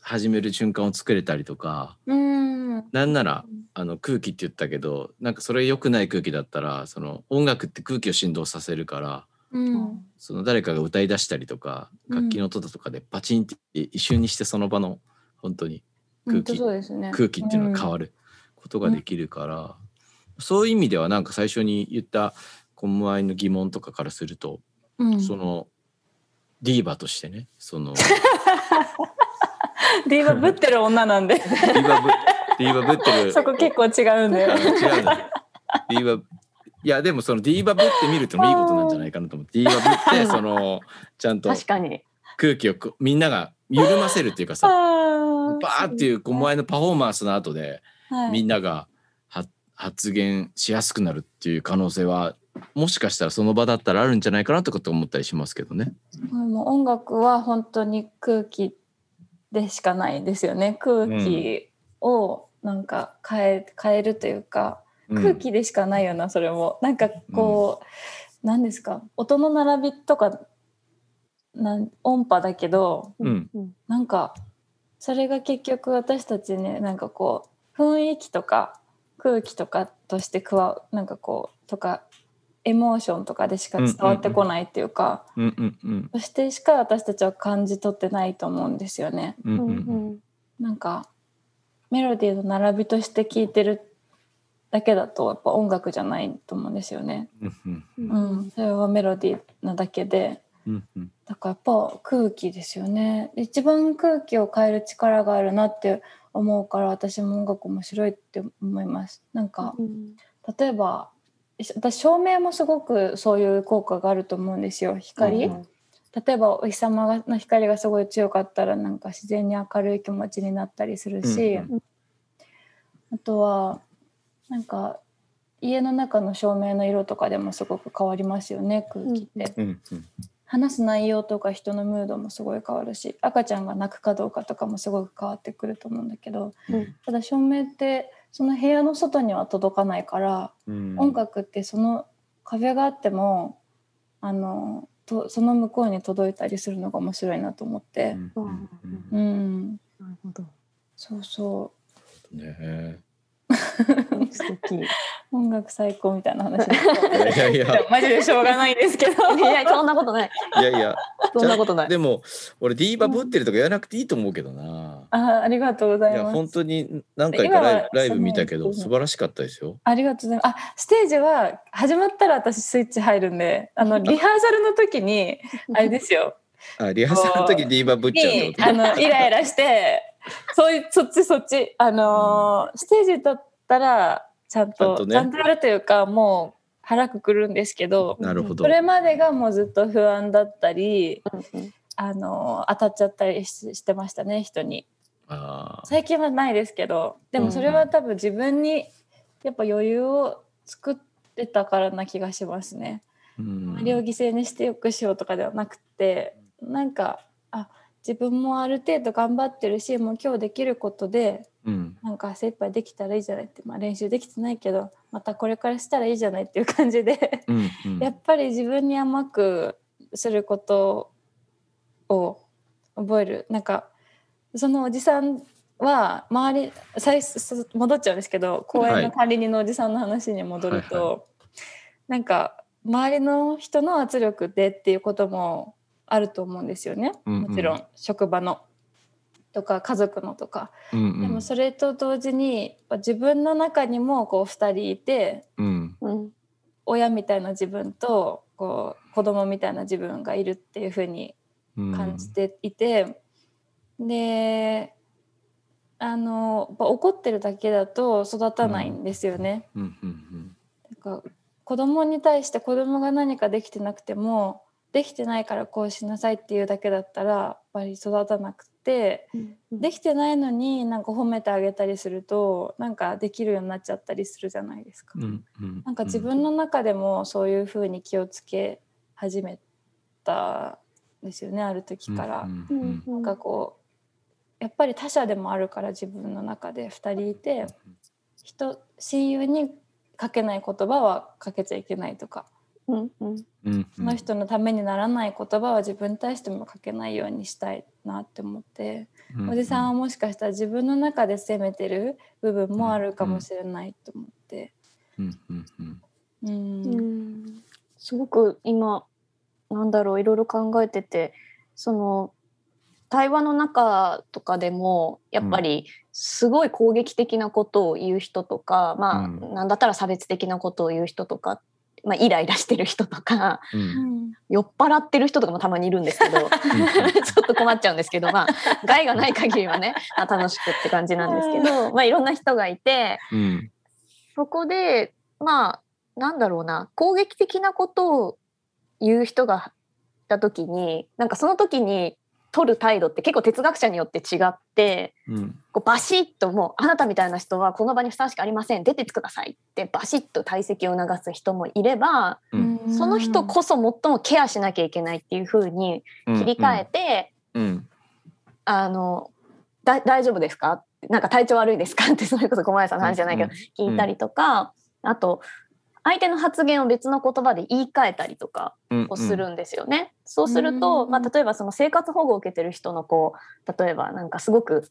始める瞬間を作れたりとかうんなんならあの空気って言ったけどなんかそれ良くない空気だったらその音楽って空気を振動させるからうん。その誰かが歌い出したりとかうん。楽器の音だとかでパチンって一瞬にしてその場の本当に空気そうですね。空気っていうのが変わることができるから、そういう意味ではなんか最初に言ったコムアイの疑問とかからすると、うん。そのディーバとしてねその (laughs) ディーバぶってる女なんで。ディーバぶディーバぶってる。(laughs) そこ結構違うんだよ。違うんだディーバいやでもそのディーバぶってみるってのもいいことなんじゃないかなと思ってディーバぶってそのちゃんと確かに。空気をこみんなが緩ませるっていうかさあバーっていう狛江のパフォーマンスの後ではいみんながは発言しやすくなるっていう可能性はもしかしたらその場だったらあるんじゃないかなとかって思ったりしますけどね。もう音楽は本当に空気でしかないですよね。空気をなんか変え変えるというか、うん。空気でしかないよなそれも。なんかこう、なんですか？音の並びとかなん音波だけどうん。うん。なんかそれが結局私たちねなんかこう雰囲気とか空気とかとして加わなんかこうとかエモーションとかでしか伝わってこないっていうか、そしてしか私たちは感じ取ってないと思うんですよね。うんなんかメロディーの並びとして聴いてるだけだとやっぱ音楽じゃないと思うんですよね。うんそれはメロディーなだけで。だからやっぱ空気ですよね。一番空気を変える力があるなって思うから私も音楽面白いって思います。なんかうん。例えば私照明もすごくそういう効果があると思うんですよ光、うん例えばお日様がの光がすごい強かったらなんか自然に明るい気持ちになったりするし、うんあとはなんか家の中の照明の色とかでもすごく変わりますよね空気って。話す内容とか人のムードもすごい変わるし赤ちゃんが泣くかどうかとかもすごく変わってくると思うんだけどうん。ただ照明ってその部屋の外には届かないから、うん。音楽ってその壁があってもあのとその向こうに届いたりするのが面白いなと思っうて、ん。うん。うん、なるほど。そうそう。んね (laughs) 素敵。う音楽最高みたいな話。えいやいや。いやマジでしょうがないですけど。いやそんなことない。いやいや。そんなことない。でも俺ディーバブってるとか言わなくていいと思うけどな。あありがとうございやいます本当に何回かライブライブ見たけど素晴らしかったですよ。ありがとうございます。あ、ステージは始まったら私スイッチ入るんで、あのリハーサルの時にあれですよ。あリハーサルの時ディーバブっちゃうってこと？にあのイライラして、そういうそっちそっちあのーステージ立ったらちゃんちゃんとちゃんとやるというかもう腹くくるんですけど、なるほどそ。れまでがもうずっと不安だったり、うんあのー当たっちゃったりししてましたね人に。最近はないですけどでもそれは多分自分にやっぱ余裕を作ってたからな気がしますね。うん周りを犠牲にしてよくしようとかではなくてなんかあ自分もある程度頑張ってるしもう今日できることでうん。なんか精一杯できたらいいじゃないって、まあ、練習できてないけどまたこれからしたらいいじゃないっていう感じで。うんうん。やっぱり自分に甘くすることを覚える。なんかそのおじさんは周り最初戻っちゃうんですけど公園の管理人のおじさんの話に戻ると、はい。なんか周りの人の圧力でっていうこともあると思うんですよね。うんうん。もちろん職場のとか家族のとか、うんうん。でもそれと同時に自分の中にもこう2人いてうん。うん。親みたいな自分とこう子供みたいな自分がいるっていう風にうん。感じていて、であの怒ってるだけだと育たないんですよね。子供に対して子供が何かできてなくてもできてないからこうしなさいっていうだけだったらやっぱり育たなくてできてないのになんか褒めてあげたりするとなんかできるようになっちゃったりするじゃないですか。うんうん。なんか自分の中でもそういうふうに気をつけ始めたんですよねある時から。うんううん。んなんかこうやっぱり他者でもあるから自分の中で2人いて人親友にかけない言葉はかけちゃいけないとかうんうん。うんその人のためにならない言葉は自分に対してもかけないようにしたいなって思って、うんおじさんはもしかしたら自分の中で責めてる部分もあるかもしれないと思って。うんうんうん。うん。うんすごく今なんだろういろいろ考えててその対話の中とかでもやっぱりすごい攻撃的なことを言う人とか、まあ、うん。なんだったら差別的なことを言う人とか、まあ、イライラしてる人とかうん。うん酔っ払ってる人とかもたまにいるんですけど (laughs) ちょっと困っちゃうんですけどまあ害がない限りはねまあ楽しくって感じなんですけど、まあ、いろんな人がいてうん。そこでまあなんだろうな攻撃的なことを言う人がいた時になんかその時に取る態度って結構哲学者によって違ってうん。こうバシッともうあなたみたいな人はこの場にふさわしくありません出てってくださいってバシッと退席を促す人もいればうん。その人こそ最もケアしなきゃいけないっていう風に切り替えて、うん。あのだ大丈夫ですか？なんか体調悪いですか？ってそれこそ小林さんの話じゃないけど、聞いたりとか、あと相手の発言を別の言葉で言い換えたりとかうんをするんですよね。そうすると、うんまあ、例えばその生活保護を受けてる人のこう例えばなんかすごく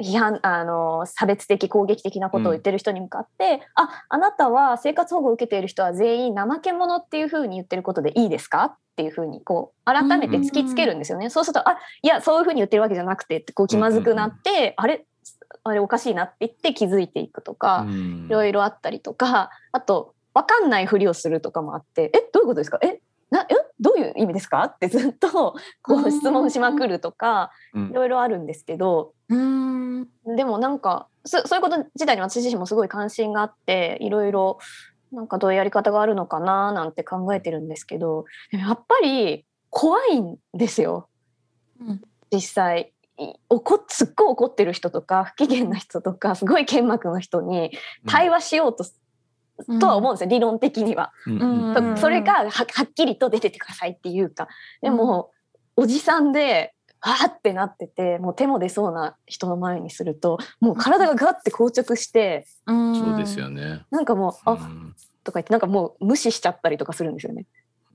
批判あの差別的攻撃的なことを言ってる人に向かって「ああなたは生活保護を受けている人は全員怠け者っていうふうに言ってることでいいですか?」っていうふうにこう改めて突きつけるんですよね。そうすると「あいやそういうふうに言ってるわけじゃなくて」ってこう気まずくなって「あれあれおかしいな」って言って気づいていくとか。うんいろいろあったりとかあと分かんないふりをするとかもあって「えどういうことですか？えなえどういう意味ですか?」ってずっとこう質問しまくるとかうん。いろいろあるんですけどうん。でもなんかそそういうこと自体に私自身もすごい関心があっていろいろなんかどういうやり方があるのかななんて考えてるんですけどやっぱり怖いんですよ。うん。実際。い怒っすっごい怒ってる人とか不機嫌な人とかすごい剣幕の人に対話しようとすとは思うんですよ、理論的には。うんそれがははっきりと出てってくださいっていうか。でも、おじさんであーってなっててもう手も出そうな人の前にするともう体がガッて硬直してうん。そうですよね。なんかもう「あうん。とか言ってなんかもう無視しちゃったりとかするんですよね。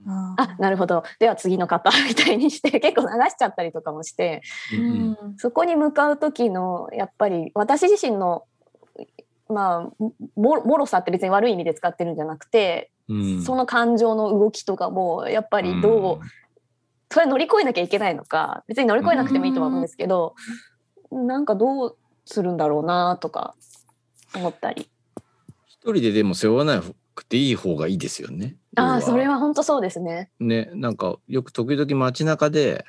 ああなるほど。では次の方みたいにして (laughs) 結構流しちゃったりとかもして。ううん。ん。そこに向かう時のやっぱり私自身のまあももろさって別に悪い意味で使ってるんじゃなくてうん。その感情の動きとかもやっぱりどう、それ乗り越えなきゃいけないのか別に乗り越えなくてもいいとは思うんですけど、なんかどうするんだろうなとか思ったり。一人ででも背負わなくていい方がいいですよね。あそれは本当そうですね。ねなんかよく時々街中で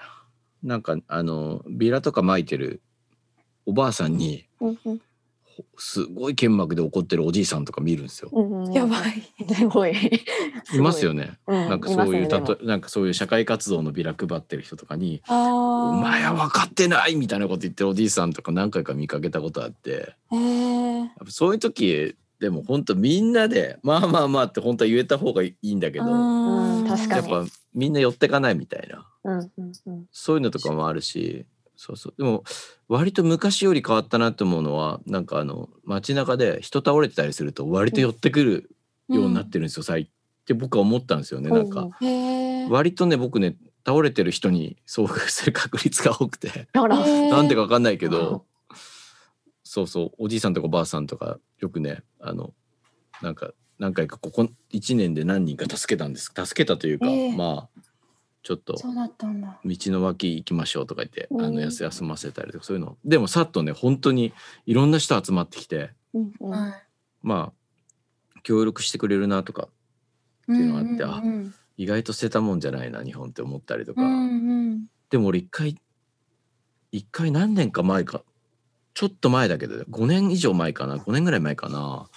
なんかあのビラとか巻いてるおばあさんにうんうんすごい剣幕で怒ってるおじいさんとか見るんですよ。やばい。すごい。いますよね。うんなんかそういうたとなんかそういう社会活動のビラ配ってる人とかに「ああ。お前は分かってない!」みたいなこと言ってるおじいさんとか何回か見かけたことあってええ。そういう時でも本当みんなで「まあまあまあ」って本当は言えた方がいいんだけどうん確かにやっぱみんな寄ってかないみたいなうんうんうんそういうのとかもあるしそうそう。でも割と昔より変わったなって思うのはなんかあの街中で人倒れてたりすると割と寄ってくるようになってるんですよ、最近。って僕は思ったんですよねなんか。へえ。割とね僕ね倒れてる人に (laughs) 遭遇する確率が多くて。(laughs) なんでか分かんないけど。そうそう。おじいさんとかおばあさんとかよくねあのなんか何回かここ1年で何人か助けたんです。助けたというか、ええ。まあちょっと。道の脇行きましょうとか言って、あうんの休休ませたりとかそういうのでもさっとね本当にいろんな人集まってきてうんうんはい。まあ協力してくれるなとかていうのがあってあうん意外と捨てたもんじゃないな日本って思ったりとか。うんうんでも俺一回一回何年か前かちょっと前だけど5年以上前かな5年ぐらい前かな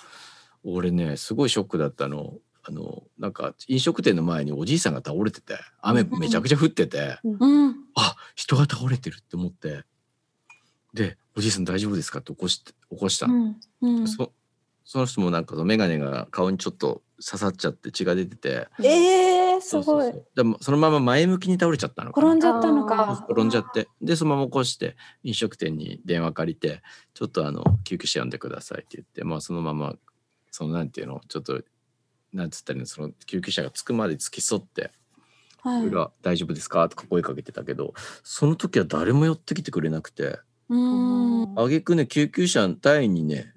俺ねすごいショックだったのあのなんか飲食店の前におじいさんが倒れてて雨めちゃくちゃ降ってて、うん。うん。あ人が倒れてるって思ってで「おじいさん大丈夫ですか?」って起こして起こしたの、うん。うん。そその人もなんかその眼鏡が顔にちょっと刺さっちゃって血が出ててええ、すごいそ。うでもそのまま前向きに倒れちゃったのかな転んじゃったのか。転んじゃってでそのまま起こして飲食店に電話借りてちょっとあの救急車呼んでくださいって言ってまあそのままそのなんていうのちょっとなんつったらいいのその救急車が着くまで付き添って「はい。俺が大丈夫ですか?」とか声かけてたけどその時は誰も寄ってきてくれなくてうん。あげくね救急車隊員にね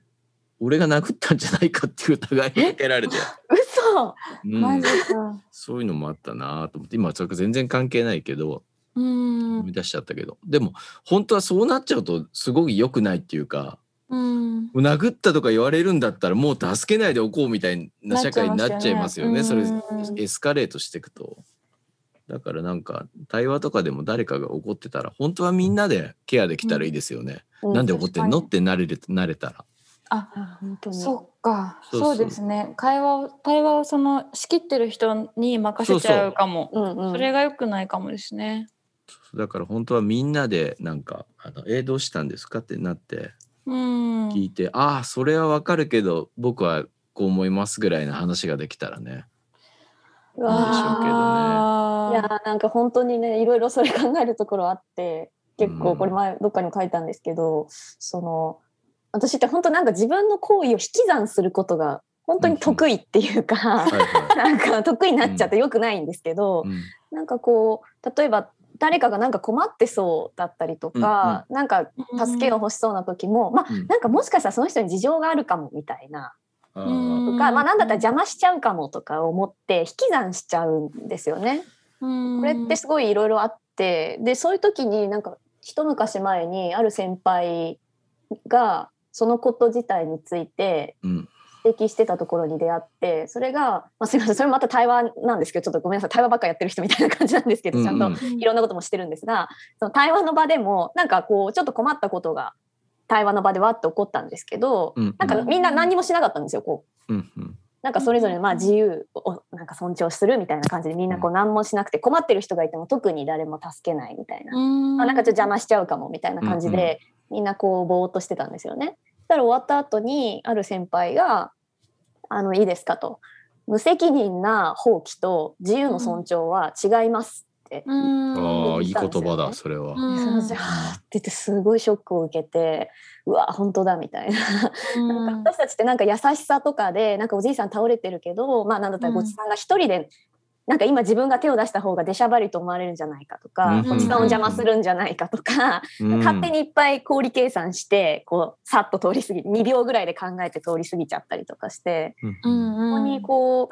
俺が殴ったんじゃないかっていう疑いをかけられて、嘘うん。そういうのもあったなと思って今はそれ全然関係ないけどうん思い。出しちゃったけどでも本当はそうなっちゃうとすごく良くないっていうかうん。殴ったとか言われるんだったらもう助けないでおこうみたいな社会になっちゃいますよねそれうんエスカレートしていくと。だからなんか対話とかでも誰かが怒ってたら本当はみんなでケアできたらいいですよね。なんで怒ってんの確ってなれるなれたら。あ、あ本当にそっか。そうそうそうですね。会話を対話をその仕切ってる人に任せちゃうかも。うんうんそれが良くないかもですね。だから本当はみんなでなんか「あのえーどうしたんですか?」ってなってうん聞いて「ああそれはわかるけど僕はこう思います」ぐらいの話ができたらね。ういいでしょうけどね。いやーなんか本当にねいろいろそれ考えるところあって結構これ前どっかにも書いたんですけど、その私って本当なんか自分の行為を引き算することが本当に得意っていうか、はいは (laughs) なんか得意になっちゃってよくないんですけど、いうん。なんかこう例えば誰かがなんか困ってそうだったりとか、なんか助けが欲しそうな時も、まあうん。なんかもしかしたらその人に事情があるかもみたいなあうー。んとか、まあなんだったら邪魔しちゃうかもとか思って引き算しちゃうんですよね。ここれってすごいいろいろあってでそういう時になんか一昔前にある先輩がそのこと自体についてうん指摘してたところに出会ってそれが、まあ、すみませんそれもまた対話なんですけどちょっとごめんなさい対話ばっかやってる人みたいな感じなんですけどちゃんといろんなこともしてるんですがその対話の場でもなんかこうちょっと困ったことが対話の場でわって起こったんですけどうんなんかみんな何にもしなかったんですよこう。うんうん。なんかそれぞれまあ自由をなんか尊重するみたいな感じでみんなこう何もしなくて困ってる人がいても特に誰も助けないみたいな、あなんかちょっと邪魔しちゃうかもみたいな感じでみんなこうぼーっとしてたんですよね。たら終わった後にある先輩が「あのいいですか」と「無責任な放棄と自由の尊重は違います」って。ああいい言葉だうん。それは。その時はーって言ってすごいショックを受けてうわ本当だみたいな。なんか私たちってなんか優しさとかでなんかおじいさん倒れてるけどまあなんだったらごちさんが一人で、なんか今自分が手を出した方が出しゃばりと思われるんじゃないかとか、うん。ごちさんを邪魔するんじゃないかとか、うん。勝手にいっぱい氷計算してこうさっと通り過ぎ2秒ぐらいで考えて通り過ぎちゃったりとかしてうん。ここにこ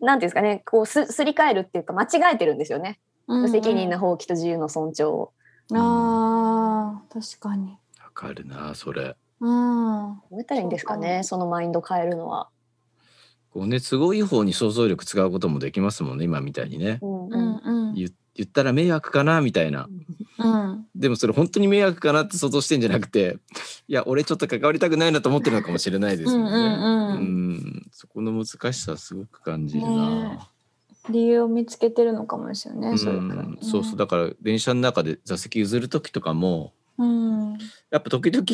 うなんていうんですかねこうすすり替えるっていうか間違えてるんですよね、無責任な放棄と自由の尊重を。あー確かに。わかるなそれ。うん。どうやったらいいんですかねそのマインド変えるのは。こうね都合いい方に想像力使うこともできますもんね今みたいにね。うんううんん。言言ったら迷惑かなみたいな。うん。でもそれ本当に迷惑かなって想像してんじゃなくていや俺ちょっと関わりたくないなと思ってるのかもしれないですよね。うんうんうん。うん。そこの難しさすごく感じるねな。理由を見つけてるのかもですよね、うん、そうそう。だから電車の中で座席譲る時とかもうん。やっぱ時々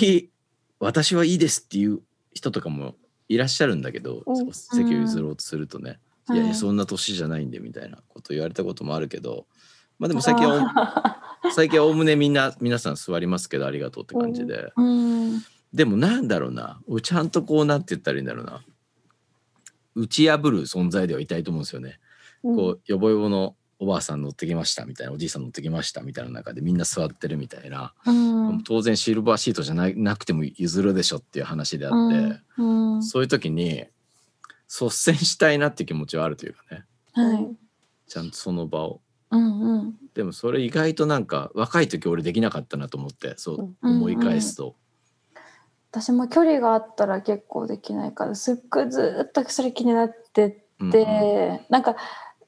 「私はいいです」っていう人とかもいらっしゃるんだけど、うん席を譲ろうとするとね「うん。はいいやい。やそんな年じゃないんで」みたいなこと言われたこともあるけどまあでも最近は (laughs) 最近はおおむねみんな皆さん座りますけどありがとうって感じで、うん。でもなんだろうな俺ちゃんとこうなんて言ったらいいんだろうな。打ち破る存在ではいたいと思うんですよね。うん。こうよぼよぼのおばあさん乗ってきましたみたいなおじいさん乗ってきましたみたいな中でみんな座ってるみたいな、うん。当然シルバーシートじゃななくても譲るでしょっていう話であって、うん。そういう時に率先したいなって気持ちはあるというかね。はい。ちゃんとその場を。うんうん。でもそれ意外となんか若い時俺できなかったなと思ってそううん思い返すと、私も距離があったら結構できないからすっごいずっとそれ気になってうんて、なんか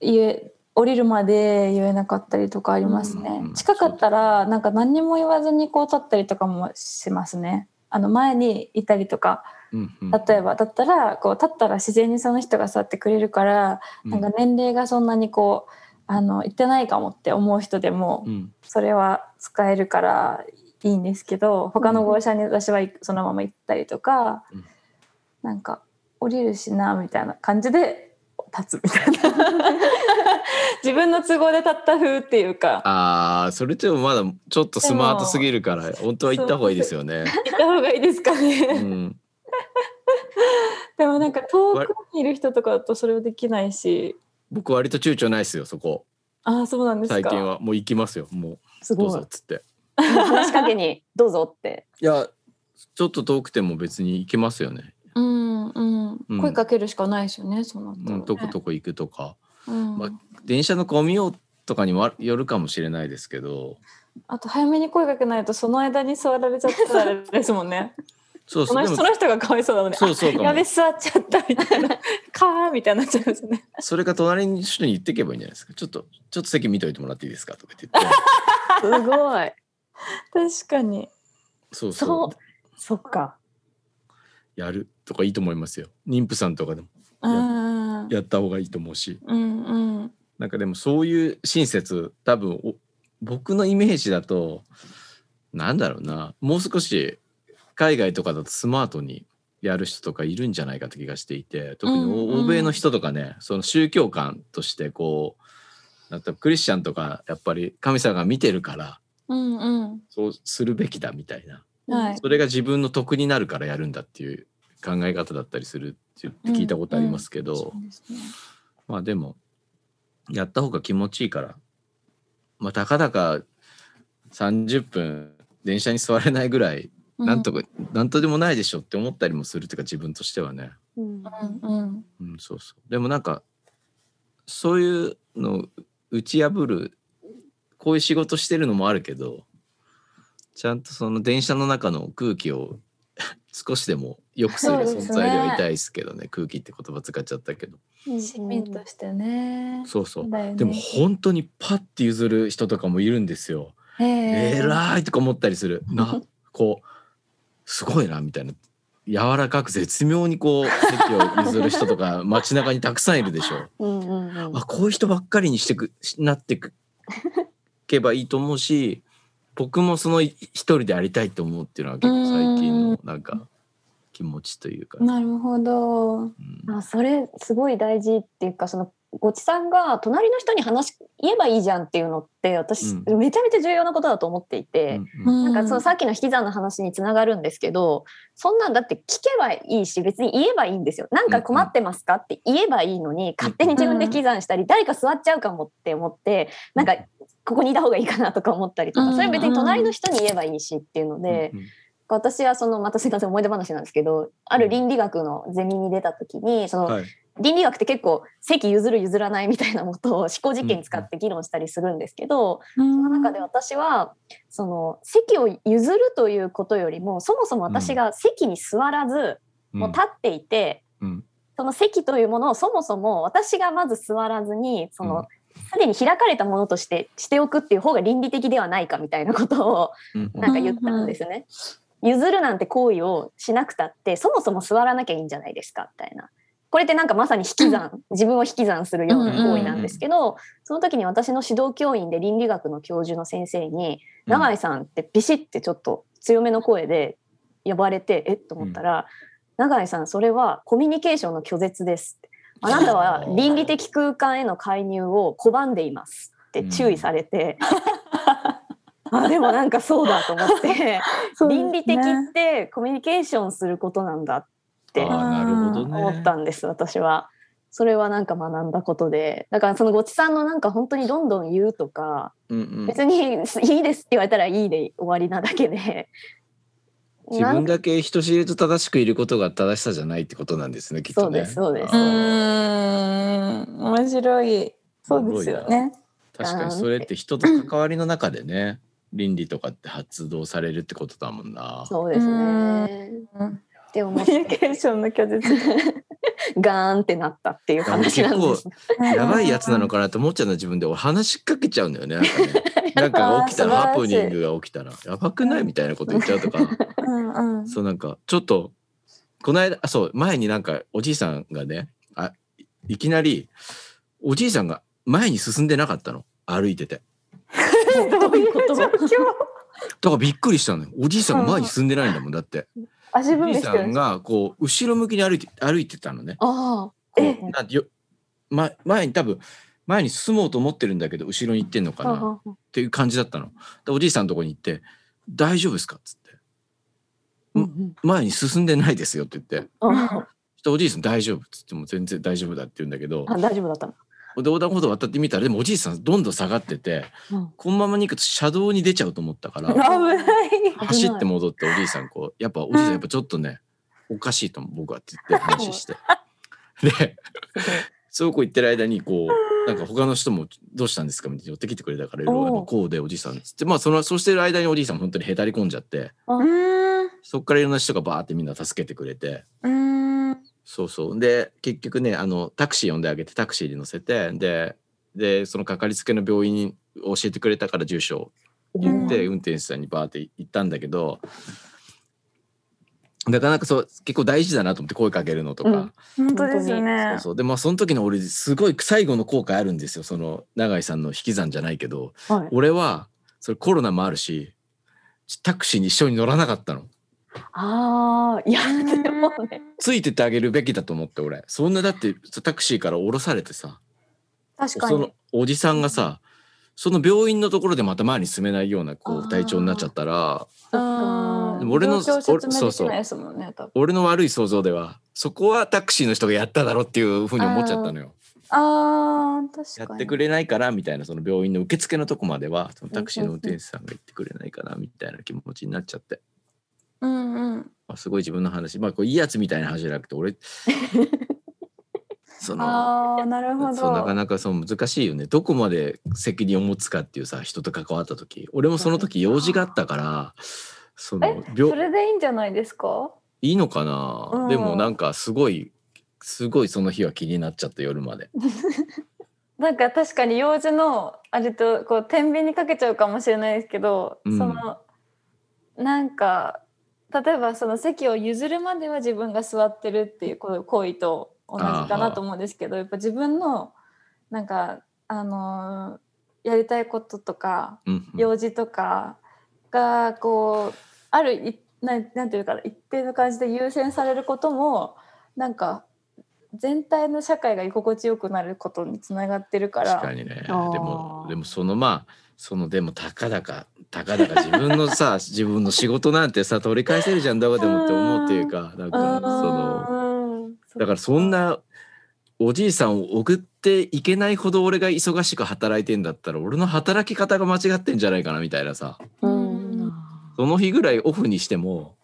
言え降りるまで言えなかったりとかありますね、近かったらなんか何にも言わずにこう立ったりとかもしますね。あの前にいたりとか。例えばだったらこう立ったら自然にその人が座ってくれるから、うん。なんか年齢がそんなにこうあの言ってないかもって思う人でも、うん。それは使えるからいいんですけど他の号車に私はそのまま行ったりとか、うん。なんか降りるしなみたいな感じで立つみたいな (laughs) (laughs) 自分の都合で立った風っていうか。あーそれでもまだちょっとスマートすぎるから本当は行った方がいいですよね。行った方がいいですかね、うん。(laughs) でもなんか遠くにいる人とかだとそれはできないし。僕割と躊躇ないですよそこ。ああそうなんですか。最近はもう行きますよもすうどうごいぞっつって。話しかけにどうぞって。いやちょっと遠くても別に行けますよね、うんうん、うん。声かけるしかないですよねそうなったらね。うん、どこどこ行くとか。うん。まあ電車の混みようとかにもよるかもしれないですけど。あと早めに声かけないとその間に座られちゃったらですもんね。そうその人そうその人がかわいそうなのでそうそうやべ座っちゃったみたいな。かーみたいになっちゃうんですよね。それか隣の人に言ってけばいいんじゃないですか。ちょっとちょっと席見といてもらっていいですかとか言って。言ってすごい。確かに。そうそう。そっか。やるとかいいと思いますよ。妊婦さんとかでも。うん。やった方がいいと思うし。うんうんなんかでもそういう親切多分お僕のイメージだとなんだろうな。もう少し海外とかだとスマートにやる人とかいるんじゃないかって気がしていて特にうんうん欧米の人とかね、その宗教観としてこうなんかクリスチャンとかやっぱり神様が見てるからうんうん。そうするべきだみたいな。はい。それが自分の得になるからやるんだっていう考え方だったりするって聞いたことありますけど、そうですね。まあでもやった方が気持ちいいから。まあたかだか30分電車に座れないぐらいなんとか、なんとでもないでしょって思ったりもするっていうか自分としてはね、うんうんうん。うん、そうそう。でもなんかそういうのを打ち破るこういう仕事してるのもあるけどちゃんとその電車の中の空気を (laughs) 少しでも良くする存在ではいたいですけどね。空気って言葉使っちゃったけど市民としてね。そうそうねでも本当にパッて譲る人とかもいるんですよ。へええらいとか思ったりする。な (laughs) こうすごいなみたいな柔らかく絶妙にこう席を譲る人とか街中にたくさんいるでしょ。(laughs) うんうんうんあこういう人ばっかりにしてくしなってくけばいいと思うし僕もその一人でありたいと思うっていうのは結構最近のなんか気持ちというか。なるほど。うんあそれすごい大事っていうかそのごちさんが隣の人に話し言えばいいじゃんっていうのって私、うめちゃめちゃ重要なことだと思っていて、うんうんなんかそのさっきの引き算の話につながるんですけどそんなんだって聞けばいいし別に言えばいいんですよ。なんか困ってますかって言えばいいのに勝手に自分で引き算したり誰か座っちゃうかもって思ってなんかここにいた方がいいかなとか思ったりとうんかそれ別に隣の人に言えばいいしっていうので。うん私はそのまたすいません思い出話なんですけどある倫理学のゼミに出た時にそのはい。倫理学って結構席譲る譲らないみたいなことを (laughs) 思考実験使って議論したりするんですけど、そその中で私はその席を譲るということよりもそもそも私が席に座らず、もう立っていて、うん。その席というものをそもそも私がまず座らずにその、すでに開かれたものとしてしておくっていう方が倫理的ではないかみたいなことをうん。なんか言ったんですよね。譲るなんて行為をしなくたってそもそも座らなきゃいいんじゃないですかみたいな。これってなんかまさに引き算、自分を引き算するような行為なんですけど、その時に私の指導教員で倫理学の教授の先生に「うん。永井さん」ってビシッてちょっと強めの声で呼ばれてえっと思ったら「永井さんそれはコミュニケーションの拒絶です」って「あなたは倫理的空間への介入を拒んでいます」って注意されて。あでもなんかそうだと思って (laughs) 倫理的ってコミュニケーションすることなんだってあーなるほどね。思ったんです、私は。それはなんか学んだことでだからそのごちさんのなんか本当にどんどん言うとか、うんうん別にいいですって言われたらいいで終わりなだけで (laughs) 自分だけ人知れず正しくいることが正しさじゃないってことなんですねきっとね。そうですそうですうん面白い。そうですよね。確かにそれって人と関わりの中でね倫理とかって発動されるってことだもんな。そうですねうんでもコミュニケーションの拒絶。ガーンってなったっていう話なんです。やばいやつなのかなって思っちゃうの自分で俺話しかけちゃうんだよね。なんかね (laughs) なんかが起きたらハプニングが起きたらやばくないみたいなこと言っちゃうとか。うんうん。そうなんかちょっとこの間あそう前になんかおじいさんがねあいいきなりおじいさんが前に進んでなかったの歩いててどういう状況？だからびっくりしたのよおじいさんが前に進んでないんだもんだって。足踏おじいさん。がこう後ろ向きに歩いて歩いてたのね。あえなんてよ、ま、前に多分前に進もうと思ってるんだけど後ろに行ってんのかあなっていう感じだったの。でおじいさんのとこに行って「大丈夫ですか?」っつって。うんうん「前に進んでないですよ」って言って。あそしたらおじいさん大丈夫っつっても全然大丈夫だって言うんだけど。あ大丈夫だったの。で横断歩道渡ってみたらでもおじいさんどんどん下がっててうんこのままに行くと車道に出ちゃうと思ったから危ない。走って戻っておじいさんこうやっぱおじいさんやっぱちょっとねおかしいと思う僕はって言って話して (laughs) でそうこう言ってる間にこうなんか他の人も「どうしたんですか?」みたいに寄ってきてくれたからいろいろこうでおじいさんっつってまあそのそうしてる間におじいさん本当にへたり込んじゃってうんそっからいろんな人がバーってみんな助けてくれて。うん。そうそう。で結局ねあのタクシー呼んであげてタクシーに乗せてででそのかかりつけの病院に教えてくれたから住所を言って、運転手さんにバーって行ったんだけどなかなかそう結構大事だなと思って声かけるのとか、うん。本当ですよね。そうそう。でまあその時の俺すごい最後の後悔あるんですよ。その永井さんの引き算じゃないけど。はい。俺はそれコロナもあるしタクシーに一緒に乗らなかったのああ、いや、うん。でもね。ついてってあげるべきだと思って俺。そんなだってタクシーから降ろされてさ確かに。そのおじさんがさその病院のところでまた前に進めないようなこう体調になっちゃったらでも俺のそうそう。俺の悪い想像ではそこはタクシーの人がやっただろっていうふうに思っちゃったのよ。あー確かに。やってくれないからみたいなその病院の受付のとこまではそのタクシーの運転手さんが行ってくれないかなみたいな気持ちになっちゃって、うんうん。まあ、すごい自分の話。まあこれいいやつみたいな話じゃなくて俺 (laughs) そのああなるほど。そうなかなかそう難しいよね。どこまで責任を持つかっていうさ人と関わった時。俺もその時用事があったからそのそ病れでいいんじゃないですか？いいのかな、うん。でもなんかすごいすごいその日は気になっちゃって夜まで。(laughs) なんか確かに用事のあれとこう天秤にかけちゃうかもしれないですけど、うん。そのなんか例えばその席を譲るまでは自分が座ってるっていう行為と同じかなと思うんですけどやっぱ自分のなんかあのーやりたいこととかうんうん。用事とかがこうあるいなんなんていうかな一定の感じで優先されることもなんか全体の社会が居心地よくなることにつながってるから。確かにね。でもでもそのまあそのでもたかだかたかだか自分のさ (laughs) 自分の仕事なんてさ取り返せるじゃんどこでもって思うっていうかなんかそのうんだからそんなおじいさんを送っていけないほど俺が忙しく働いてんだったら俺の働き方が間違ってんじゃないかなみたいなさ。うん。その日ぐらいオフにしても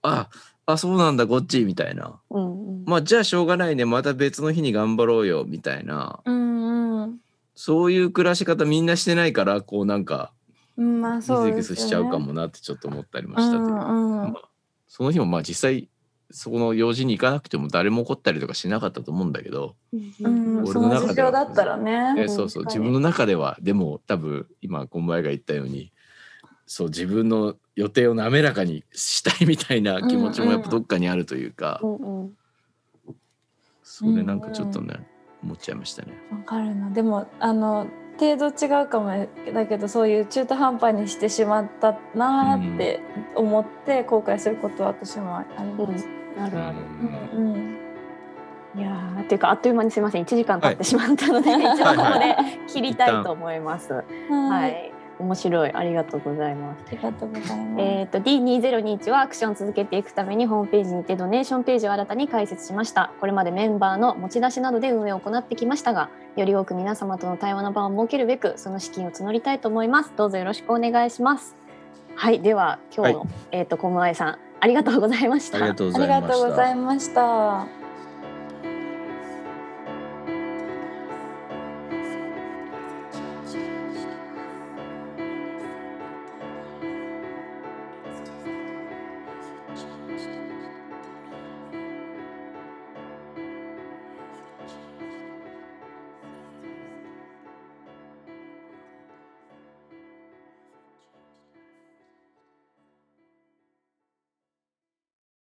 ああそうなんだこっちみたいな。うん。まあじゃあしょうがないねまた別の日に頑張ろうよみたいな。うんうんそういう暮らし方みんなしてないからこうなんかうんまあギそうスギスしちゃうかもなってちょっと思ったりもしたというか、うんうん。まあその日もまあ実際そこの用事に行かなくても誰も怒ったりとかしなかったと思うんだけど、うん俺その中でだったらねえそうそう自分の中ではでも多分今こんばが言ったようにそう自分の予定を滑らかにしたいみたいな気持ちもやっぱどっかにあるというか、うんうん。それなんかちょっとね、思っちゃいましたね。わかるな。でもあの程度違うかもだけどそういう中途半端にしてしまったなーって思って後悔することは私もあります。あるある。うん。うん。いやーっていうかあっという間にすみません。1時間経ってしまったので、(laughs) 一応ここで切りたいと思います。ははい、い、面白いありがとうございます。ありがとうございます。えっ、と D2021 はアクションを続けていくためにホームページにてドネーションページを新たに開設しました。これまでメンバーの持ち出しなどで運営を行ってきましたが、より多く皆様との対話の場を設けるべくその資金を募りたいと思います。どうぞよろしくお願いします。はい、では今日の、はえっ、とコムアイさんありがとうございました。ありがとうごありがざいました。とうございました。